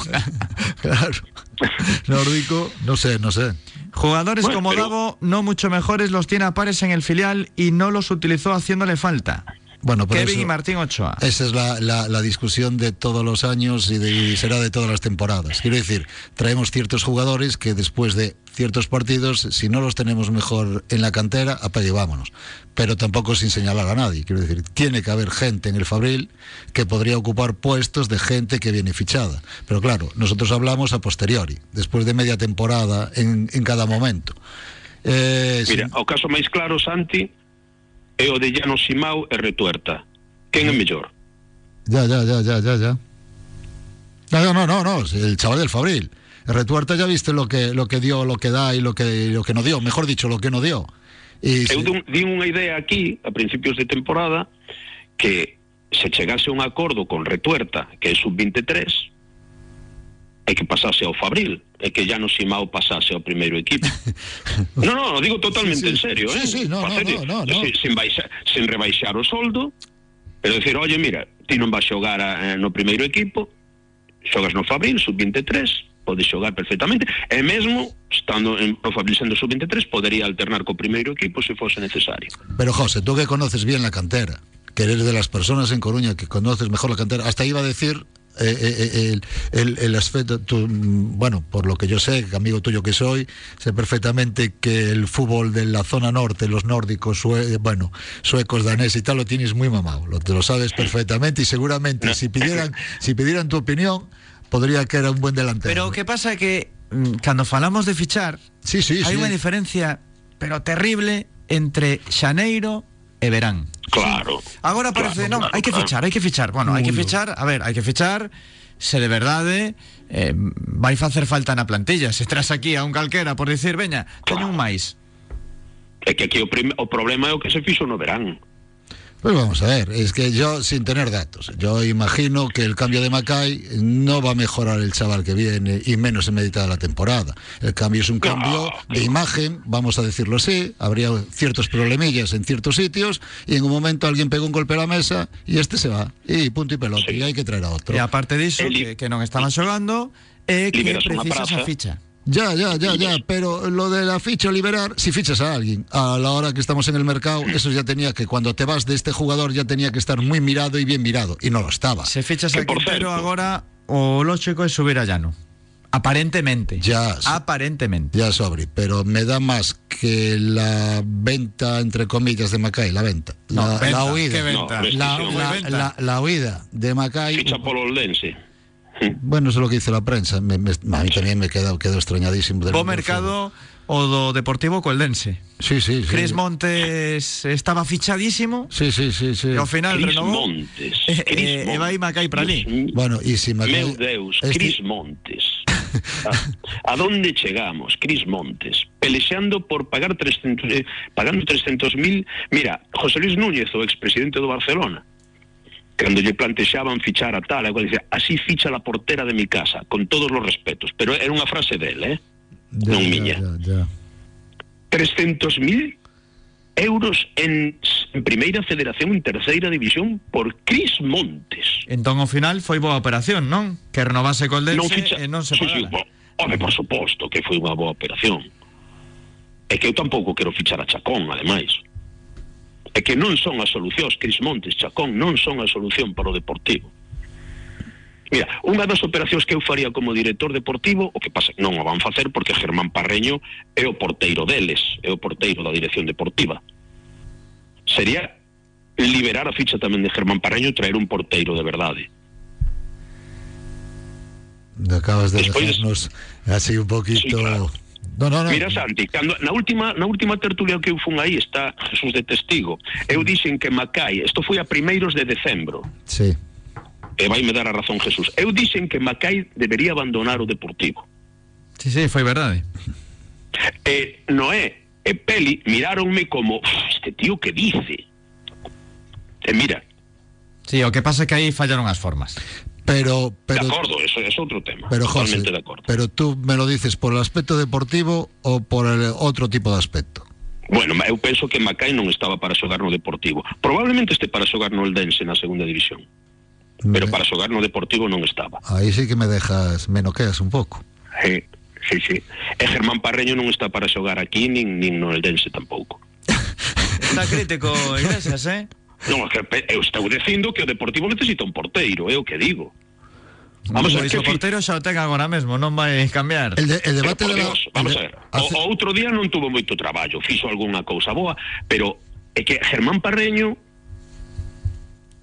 Speaker 4: claro. Nórdico, no sé, no sé.
Speaker 2: Jugadores
Speaker 5: Bueno,
Speaker 2: como
Speaker 5: pero-
Speaker 2: Davo, no mucho mejores, los tiene a pares en el filial y no los utilizó haciéndole falta.
Speaker 4: Bueno,
Speaker 2: Kevin
Speaker 4: eso-
Speaker 2: y Martín Ochoa.
Speaker 4: Esa es la, la- la discusión de todos los años y, de- y será de todas las temporadas. Quiero decir, traemos ciertos jugadores que después de ciertos partidos, si no los tenemos mejor en la cantera, apague y vámonos. Pero tampoco sin señalar a nadie. Quiero decir, tiene que haber gente en el Fabril que podría ocupar puestos de gente que viene fichada. Pero claro, nosotros hablamos a posteriori, después de media temporada en, en cada momento. Eh,
Speaker 5: Mira,
Speaker 4: sí.
Speaker 5: o caso máis claro, Santi, é o de Llano Simao e Retuerta. Quen é mellor?
Speaker 4: Ya, ya, ya, ya, ya, ya. No, no, no, no, el chaval del Fabril. Retuerta ya viste lo que, lo que dio, lo que da y lo que, lo que no dio, mejor dicho, lo que no dio. Y
Speaker 5: Eu dun- di unha idea aquí, a principios de temporada, que se chegase a un acordo con Retuerta, que é sub-23, e que pasase ao Fabril, e que Llano Simao pasase ao primeiro equipo. no, no, lo digo totalmente
Speaker 4: Sí, sí.
Speaker 5: en serio,
Speaker 4: Sí,
Speaker 5: eh?
Speaker 4: sí, no, no,
Speaker 5: Facer-
Speaker 4: no, no, no.
Speaker 5: Sin, sin, baixa, sin rebaixar o soldo, pero decir, oye, mira, ti non vas xogar a, eh, no primeiro equipo, xogas no Fabril, sub-23, podes xogar perfectamente, e mesmo, estando en, no Fabril sendo sub-23, podería alternar co primeiro equipo se fose necesario.
Speaker 4: pero José, tú que conoces bien la cantera, que eres de las personas en Coruña que conoces mejor la cantera, hasta iba a decir eh, eh, el, el- el aspecto, tú, mm, bueno, por lo que yo sé, que amigo tuyo que soy, sé perfectamente que el fútbol de la zona norte, los nórdicos, sue- bueno, suecos, danés y tal, lo tienes muy mamado, lo, te lo sabes perfectamente y seguramente si pidieran, si pidieran tu opinión, podría que era un buen delantero.
Speaker 2: Pero o que pasa que mm, cando falamos de fichar,
Speaker 4: sí, sí,
Speaker 2: hai
Speaker 4: sí.
Speaker 2: unha diferencia, pero terrible, entre xaneiro e verán.
Speaker 5: Claro.
Speaker 2: Agora parece,
Speaker 5: Claro,
Speaker 2: non,
Speaker 5: claro,
Speaker 2: hai que
Speaker 5: claro.
Speaker 2: fichar, hai que fichar. Bueno, hai que fichar, a ver, hai que fichar se de verdade eh, vai facer falta na plantilla. Se tras aquí a un calquera por dicir, veña, teño un máis.
Speaker 5: É que aquí o, prim, o problema é o que se fixo no verán.
Speaker 4: Pues vamos a ver, es que yo, sin tener datos, yo imagino que el cambio de Macay no va a mejorar el chaval que viene y menos en mitad de la temporada. El cambio es un cambio de imagen, vamos a decirlo así, habría ciertos problemillas en ciertos sitios y en un momento alguien pega un golpe a la mesa y este se va, y punto y pelota, y hay que traer a otro.
Speaker 2: E aparte diso,
Speaker 5: Eli-
Speaker 2: que, que non estaban xogando, é que
Speaker 5: Liberas unha
Speaker 2: precisas a
Speaker 5: praza.
Speaker 2: ficha.
Speaker 4: Ya, ya, ya, ya, pero lo de la ficha liberar, si fichas a alguien, a la hora que estamos en el mercado, eso ya tenía que, cuando te vas de este jugador, ya tenía que estar muy mirado y bien mirado, y no lo estaba.
Speaker 2: Se fichas a
Speaker 5: por
Speaker 2: Quintero agora, o lógico é subir a Llano. Aparentemente.
Speaker 4: Ya, sí.
Speaker 2: Aparentemente.
Speaker 4: Ya sobre, pero me da más que la venta, entre comillas, de Macay, la venta.
Speaker 2: No,
Speaker 4: la,
Speaker 2: venta,
Speaker 4: la huida.
Speaker 2: ¿qué venta?
Speaker 5: No,
Speaker 4: la,
Speaker 5: rescisión.
Speaker 4: la-
Speaker 2: Venta.
Speaker 4: la- la huida de Macay.
Speaker 5: Ficha polo Oldense.
Speaker 4: Bueno, eso es lo que dice la prensa. Me- me- a mí también me quedo, quedo extrañadísimo. del
Speaker 2: mercado o do Deportivo Coldense.
Speaker 4: fútbol. Sí, sí, sí.
Speaker 2: Cris Montes estaba fichadísimo
Speaker 4: Sí, sí, sí, sí.
Speaker 2: e ao final
Speaker 5: Cris
Speaker 2: renovou.
Speaker 5: Montes.
Speaker 2: Eh,
Speaker 5: Cris
Speaker 2: eh, e vai Macai para ali.
Speaker 4: Bueno, y si Macay.
Speaker 5: Meu Deus,
Speaker 4: este-
Speaker 5: Cris Montes. A, a dónde chegamos? Cris Montes, pelexando por pagar 300, eh, pagando 300.000... Mira, José Luis Núñez, o expresidente do Barcelona, cando lle plantexaban fichar a tal, igual dicía, así ficha la portera de mi casa, con todos los respetos. Pero era unha frase dele, eh?
Speaker 4: Ya,
Speaker 5: non
Speaker 4: ya,
Speaker 5: miña.
Speaker 4: ya, ya.
Speaker 5: 300.000 euros en, en Primeira Federación en Terceira División por Cris Montes.
Speaker 2: Entón ao final foi boa operación, non? Que renovase co Eldense
Speaker 5: non ficha...
Speaker 2: e non se
Speaker 5: sí, sí,
Speaker 2: pagara.
Speaker 5: bo- home, por suposto que foi unha boa operación. É que eu tampouco quero fichar a Chacón, ademais. É que non son as solucións, Cris Montes, Chacón, non son a solución para o Deportivo. Mira, unha das operacións que eu faría como director deportivo, o que pasa non o van facer porque Germán Parreño é o porteiro deles, é o porteiro da dirección deportiva. Sería liberar a ficha tamén de Germán Parreño e traer un porteiro de verdade.
Speaker 4: Acabas de
Speaker 5: Despois-
Speaker 4: dejarnos así un poquito.
Speaker 5: Sí, claro.
Speaker 4: No, no, no.
Speaker 5: Mira, Santi, cando, na última na última tertulia que eu fun aí está Jesús de testigo. Eu dixen que Macai, isto foi a primeiros de decembro,
Speaker 4: Sí.
Speaker 5: e vai me dar a razón Jesús. Eu dixen que Macai debería abandonar o Deportivo.
Speaker 2: Sí, sí, foi verdade.
Speaker 5: E Noé e Peli miráronme como, "Uf, este tío que dice? E mira,
Speaker 2: Sí, o que pasa é que aí fallaron as formas.
Speaker 4: Pero, pero,
Speaker 5: de acordo, eso es outro tema.
Speaker 4: pero José,
Speaker 5: totalmente de acordo.
Speaker 4: pero tú me lo dices por el aspecto deportivo o por el otro tipo de aspecto.
Speaker 5: Bueno, eu penso que Macai non estaba para xogar no Deportivo. Probablemente este para xogar no Eldense na segunda división, pero para xogar no Deportivo non estaba.
Speaker 4: Ahí sí que me dejas, me noqueas un poco.
Speaker 5: Sí, sí, sí. E Germán Parreño non está para xogar aquí nin, nin no Eldense tampouco.
Speaker 2: Está crítico Iglesias, eh?
Speaker 5: Non, que eu estou dicindo que o Deportivo necesita un porteiro, é o que digo. Vamos a ver,
Speaker 2: o portero xa o ten agora mesmo, non vai cambiar.
Speaker 4: El, de- el
Speaker 5: Pero,
Speaker 4: debate
Speaker 5: por
Speaker 4: de la.
Speaker 5: Dios, vamos
Speaker 4: de-
Speaker 5: a ver.
Speaker 4: hace-
Speaker 5: O, o outro día non tuvo moito traballo, fixo algunha cousa boa, pero é que Germán Parreño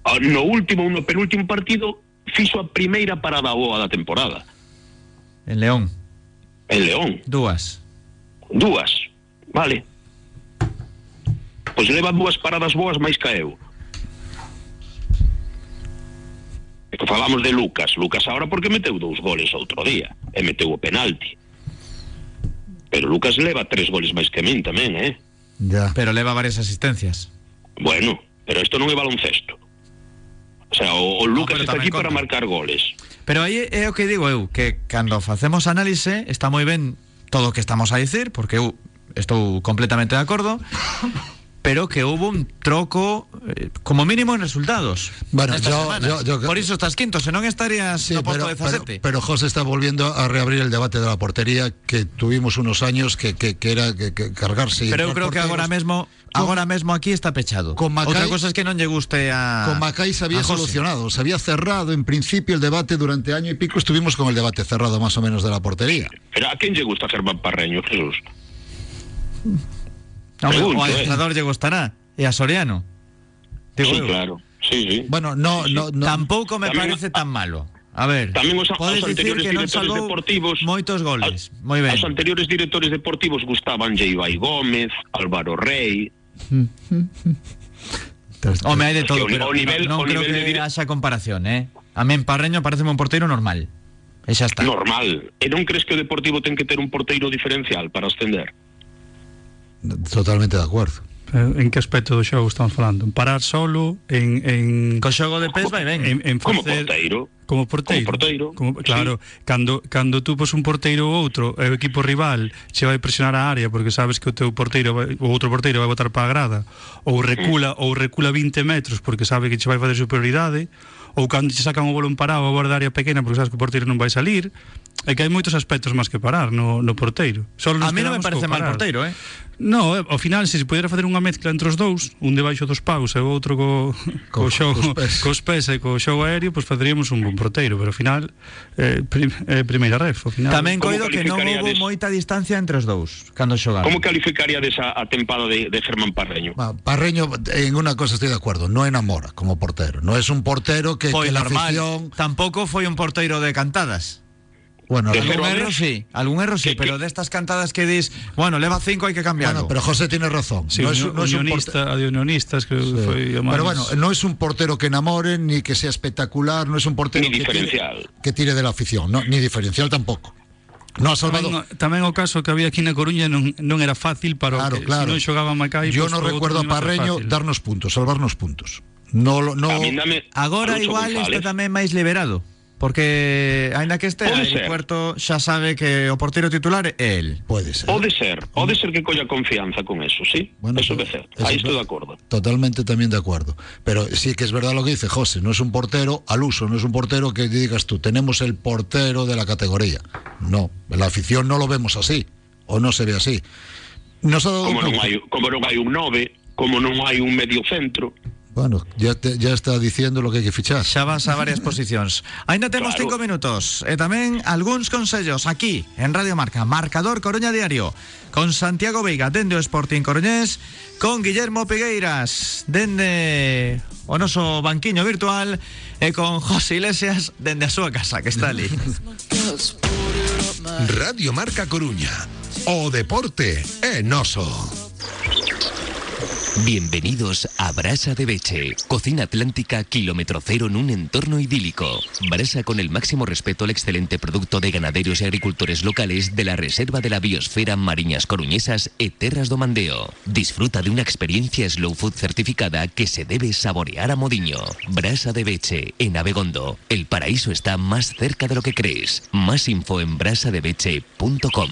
Speaker 5: ah, no último, no penúltimo partido fixo a primeira parada boa da temporada
Speaker 2: En León,
Speaker 5: en León,
Speaker 2: dúas.
Speaker 5: dúas, vale. Pois leva dúas paradas boas máis ca eu. E que falamos de Lucas, Lucas ahora porque meteu dous goles outro día e meteu o penalti. Pero Lucas leva tres goles máis que min tamén, eh?
Speaker 4: Ya.
Speaker 2: Pero leva varias asistencias.
Speaker 5: Bueno, pero isto non é baloncesto. O sea, o, o Lucas está aquí para marcar goles.
Speaker 2: Pero aí é o que digo eu, que cando facemos análise está moi ben todo o que estamos a dicir, porque eu estou completamente de acordo, pero que hubo un troco eh, como mínimo en resultados.
Speaker 4: Bueno, yo- yo- yo-
Speaker 2: Por iso estás quinto, senón estarías
Speaker 4: Sí,
Speaker 2: no
Speaker 4: pero, pero,
Speaker 2: 17.
Speaker 4: pero José está volviendo a reabrir el debate de la portería que tuvimos unos años que, que, que era que, que cargarse. y
Speaker 2: Pero
Speaker 4: entrar
Speaker 2: creo que mesmo
Speaker 4: Con-
Speaker 2: agora mesmo aquí está pechado.
Speaker 4: Con Macai-
Speaker 2: Outra cosa es que non lle guste a
Speaker 4: Con Macay se había
Speaker 2: a
Speaker 4: solucionado, se había cerrado en principio el debate durante año y pico. Estuvimos con el debate cerrado más o menos de la portería.
Speaker 5: Pero a quen lle gusta Germán Parreño, Jesús?
Speaker 2: Hombre,
Speaker 5: Pregunto,
Speaker 2: o a
Speaker 5: eh.
Speaker 2: adestrador lle gustará e a Soriano. Digo
Speaker 5: sí,
Speaker 2: eu.
Speaker 5: claro. Sí, sí.
Speaker 4: Bueno, no, no, no.
Speaker 2: Tampouco me
Speaker 5: Tamén-
Speaker 2: parece tan malo. A ver,
Speaker 5: Tamén os,
Speaker 2: podes
Speaker 5: os
Speaker 2: dicir
Speaker 5: anteriores
Speaker 2: que non
Speaker 5: directores deportivos
Speaker 2: moitos goles.
Speaker 5: a-
Speaker 2: Moi ben.
Speaker 5: Os anteriores directores deportivos gustaban Ibai Gómez, Álvaro Rey,
Speaker 2: Home, hai de todo, pero
Speaker 5: o nivel-
Speaker 2: non
Speaker 5: o
Speaker 2: creo
Speaker 5: nivel de
Speaker 2: que
Speaker 5: dire-
Speaker 2: haxa comparación, eh? A mí en Parreño parece un porteiro normal. E xa está.
Speaker 5: normal. E non crees que o Deportivo ten que ter un porteiro diferencial para ascender?
Speaker 4: Totalmente de acordo.
Speaker 3: Eh, en que aspecto do xogo estamos falando? En parar solo, en... en...
Speaker 2: Co xogo de pés vai ben.
Speaker 3: En, en facer...
Speaker 5: Como porteiro.
Speaker 3: Como porteiro.
Speaker 5: Como porteiro.
Speaker 3: Como, claro, sí. cando, cando tú pos un porteiro ou outro, e o equipo rival che vai presionar a área porque sabes que o teu porteiro, vai, o outro porteiro vai botar para a grada, ou recula, mm. ou recula 20 metros porque sabe que che vai fazer superioridade, ou cando che sacan o balón parado a borda área pequena porque sabes que o porteiro non vai salir, é que hai moitos aspectos máis que parar no, no porteiro. Nos
Speaker 2: A mí non me parece mal porteiro, eh?
Speaker 3: No, eh, ao final se se pudera facer unha mezcla entre os dous, un debaixo dos paus e o outro co, co,
Speaker 4: Co-
Speaker 3: xogo,
Speaker 4: cos pés.
Speaker 3: cos pés e co xogo aéreo, pois faceríamos un bon porteiro, pero ao final eh, prim, eh, primeira ref, ao final.
Speaker 2: Tamén coido que non houve moita distancia entre os dous cando xogaron.
Speaker 5: Como calificaría desa a tempada de, de Germán Parreño?
Speaker 4: Va, Parreño, en una cosa estoy de acuerdo, no enamora como portero. No es un portero que,
Speaker 2: Foi
Speaker 4: que la
Speaker 2: normal.
Speaker 4: afición.
Speaker 2: Tampouco foi un porteiro de cantadas.
Speaker 4: Bueno,
Speaker 2: Algún
Speaker 5: a
Speaker 2: erro
Speaker 5: dez.
Speaker 2: sí, algún erro sí,
Speaker 5: Que-
Speaker 2: pero
Speaker 5: que-
Speaker 2: de estas cantadas que dis, bueno, leva cinco, hai que cambiarlo.
Speaker 4: bueno, pero José tiene razón.
Speaker 3: Sí,
Speaker 4: no, es, un- no es un portero.
Speaker 3: de unionistas creo que
Speaker 4: Sí.
Speaker 3: a máis.
Speaker 4: Pero bueno, no es un portero que enamore, ni que sea espectacular, no es un portero
Speaker 5: Ni
Speaker 4: que tire, que tire de la afición, no, ni diferencial tampoco. No ha salvado.
Speaker 3: Tamén, tamén o caso que había aquí na Coruña non, non era fácil para
Speaker 4: Claro,
Speaker 3: que
Speaker 4: claro.
Speaker 3: se non xogaba Macai
Speaker 4: Yo
Speaker 3: pois,
Speaker 4: no
Speaker 3: o outro
Speaker 4: recuerdo a
Speaker 3: non
Speaker 4: Parreño darnos puntos, salvarnos puntos. No, lo- no,
Speaker 5: A dame
Speaker 2: Agora igual
Speaker 5: González.
Speaker 2: está tamén máis liberado. Porque, aínda que este,
Speaker 5: Pode
Speaker 2: aí
Speaker 5: ser.
Speaker 2: Puerto xa sabe que o portero titular é el.
Speaker 4: puede ser.
Speaker 5: Pode ser, pode ser que colla confianza con eso, sí.
Speaker 4: Bueno,
Speaker 5: eso
Speaker 4: pues,
Speaker 5: é certo.
Speaker 4: eso
Speaker 5: Aí
Speaker 4: es
Speaker 5: estou de acordo.
Speaker 4: Totalmente también de acuerdo. Pero sí que es verdad lo que dice José, no es un portero al uso, no es un portero que digas tú, tenemos el portero de la categoría. No, la afición no lo vemos así, o no se ve así. Nos ha dado
Speaker 5: Como non hai, como non hai un 9, como non hai un medio centro.
Speaker 4: Bueno, ya, te- ya está diciendo lo que hay que fichar.
Speaker 2: Xa vas a varias posicións. Ainda temos
Speaker 5: Claro.
Speaker 2: cinco minutos e tamén algúns consellos aquí en Radio Marca, Marcador Coruña Diario, con Santiago Veiga dende o Sporting Coruñés, con Guillermo Pigueiras dende o noso banquiño virtual e con José Iglesias dende a súa casa que está ali.
Speaker 1: Radio Marca Coruña. O deporte é noso.
Speaker 7: Bienvenidos a Brasa de Beche, cocina atlántica kilómetro cero en un entorno idílico. Brasa con el máximo respeto al excelente producto de ganaderos y agricultores locales de la Reserva de la Biosfera Mariñas Coruñesas e do Mandeo. Disfruta de una experiencia slow food certificada que se debe saborear a modiño. Brasa de Beche, en Abegondo. El paraíso está más cerca de lo que crees. Más info en brasadebeche.com.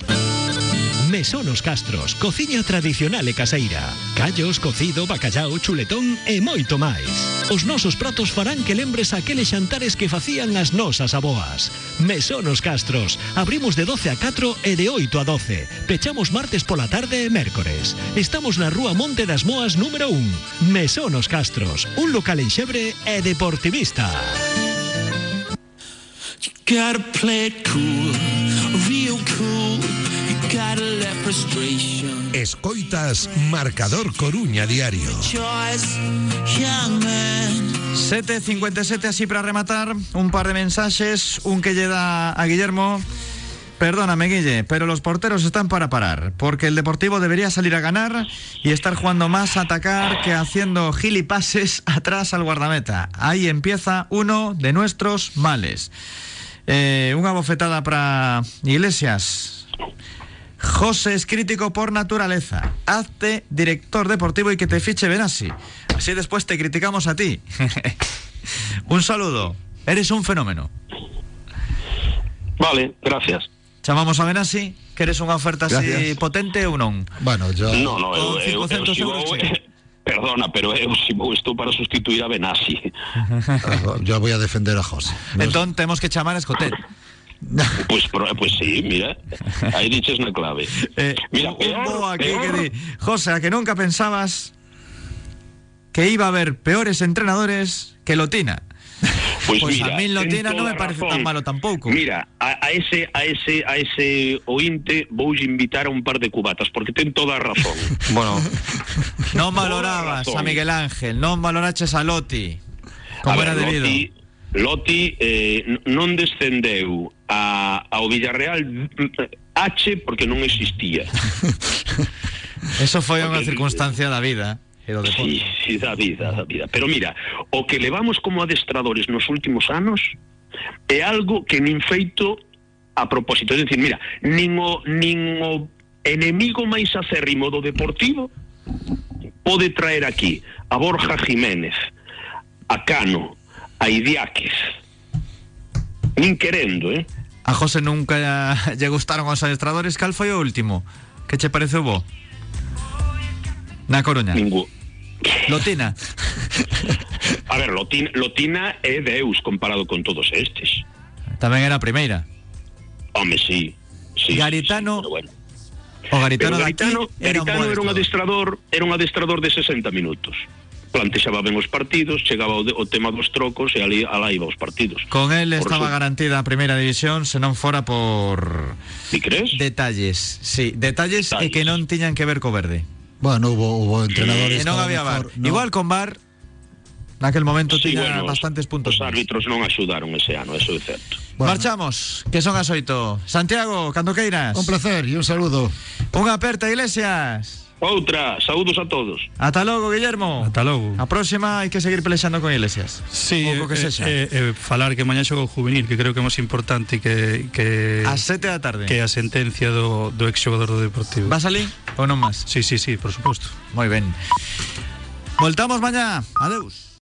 Speaker 8: Mesonos Castros, cociña tradicional e caseira. Callos, cocido, bacallao, chuletón e moito máis. Os nosos pratos farán que lembres aqueles xantares que facían as nosas aboas. Mesonos Castros, abrimos de 12 a 4 e de 8 a 12. Pechamos martes pola tarde e mércores. Estamos na Rúa Monte das Moas número 1. Mesonos Castros, un local enxebre e deportivista.
Speaker 10: You gotta play it cool.
Speaker 1: Escoitas Marcador Coruña Diario.
Speaker 10: choice, young man.
Speaker 2: 7.57 así para rematar, un par de mensajes, un que llega a Guillermo. Perdóname, Guille, pero los porteros están para parar, porque el Deportivo debería salir a ganar y estar jugando más a atacar que haciendo gilipases atrás al guardameta. Ahí empieza uno de nuestros males. Eh, una bofetada para Iglesias. José es crítico por naturaleza. Hazte director deportivo y que te fiche Benassi. Así después te criticamos a ti. Un saludo. Eres un fenómeno.
Speaker 5: Vale, gracias.
Speaker 2: Chamamos a Benassi, que eres unha oferta así
Speaker 4: Gracias.
Speaker 2: potente ou non?
Speaker 4: Bueno, ya.
Speaker 5: No, no, eu,
Speaker 2: Con
Speaker 5: eu, eu,
Speaker 2: 500
Speaker 5: si
Speaker 2: euros,
Speaker 5: vou,
Speaker 2: che.
Speaker 5: Perdona, pero eu si vou estou para sustituir a Benassi.
Speaker 4: Yo voy a defender a José.
Speaker 2: Entón temos que chamar a Escotet.
Speaker 5: Pues, pues sí, mira. Aí diches na clave.
Speaker 2: Eh,
Speaker 5: Mira, peor,
Speaker 2: aquí
Speaker 5: peor.
Speaker 2: que di, José, a que nunca pensabas que iba a haber peores entrenadores que Lotina.
Speaker 5: Pois mira,
Speaker 2: a min Lotina non me parece
Speaker 5: razón.
Speaker 2: tan malo tampouco.
Speaker 5: Mira, a, a ese a ese a ese ointe vou invitar a un par de cubatas porque ten toda a razón.
Speaker 2: Bueno,
Speaker 5: Toda
Speaker 2: valorabas a Miguel Ángel, non valoraches a Loti.
Speaker 5: a
Speaker 2: Como
Speaker 5: ver,
Speaker 2: era debido.
Speaker 5: Loti, Loti eh, non descendeu a, ao Villarreal mm, H porque non existía.
Speaker 2: Eso foi unha circunstancia da vida. Eh, Pero deporte.
Speaker 5: sí, sí, da vida, da vida. Pero mira, o que levamos como adestradores nos últimos anos é algo que nin feito a propósito. É dicir, mira, nin o, nin o enemigo máis acérrimo do Deportivo pode traer aquí a Borja Jiménez, a Cano, a Idiáquez. Nin querendo, eh?
Speaker 2: A José nunca lle gustaron os adestradores, cal foi o último? Que che pareceu bo? Na Coruña.
Speaker 5: Ningú.
Speaker 2: Lotina.
Speaker 5: A ver, Lotina, Lotina é Deus comparado con todos estes.
Speaker 2: Tamén era a primeira.
Speaker 5: Home, sí. sí
Speaker 2: Garitano-
Speaker 5: sí, sí, pero bueno.
Speaker 2: O Garitano,
Speaker 5: Pero Garitano,
Speaker 2: era un
Speaker 5: Garitano
Speaker 2: bo
Speaker 5: era un
Speaker 2: adestrador.
Speaker 5: adestrador, era un adestrador de 60 minutos. Plantexaba ben os partidos, chegaba o, de, o tema dos trocos e ali alá iba os partidos.
Speaker 2: Con él
Speaker 5: Por
Speaker 2: estaba
Speaker 5: eso-
Speaker 2: garantida a primeira división se non fora por
Speaker 5: Ti crees?
Speaker 2: detalles. Sí, detalles, e
Speaker 5: Detalles.
Speaker 2: que non tiñan que ver co verde.
Speaker 4: Bueno, hubo, hubo entrenadores
Speaker 2: E non
Speaker 4: que lo
Speaker 2: había bar.
Speaker 4: mejor no-
Speaker 2: Igual con bar naquel momento
Speaker 5: Sí,
Speaker 2: tiña
Speaker 5: bueno,
Speaker 2: bastantes puntos.
Speaker 5: Os árbitros non axudaron ese ano, eso é certo.
Speaker 4: Bueno.
Speaker 2: Marchamos, que son as oito. Santiago, cando queiras.
Speaker 4: Un placer y un saludo.
Speaker 2: Unha aperta, Iglesias.
Speaker 5: Outra, saúdos a todos.
Speaker 2: Ata logo, Guillermo.
Speaker 3: Ata logo.
Speaker 2: A próxima hai que seguir pelexando con Iglesias.
Speaker 3: Sí,
Speaker 2: O que
Speaker 3: eh,
Speaker 2: sexa.
Speaker 3: eh, eh, falar que mañá xogo juvenil, que creo que é máis importante que que
Speaker 2: As sete da tarde.
Speaker 3: que a sentencia do, do ex xogador do Deportivo.
Speaker 2: Vas ali ou non máis?
Speaker 3: Sí, sí, sí, por suposto.
Speaker 2: Moi ben. Voltamos mañá. Adeus.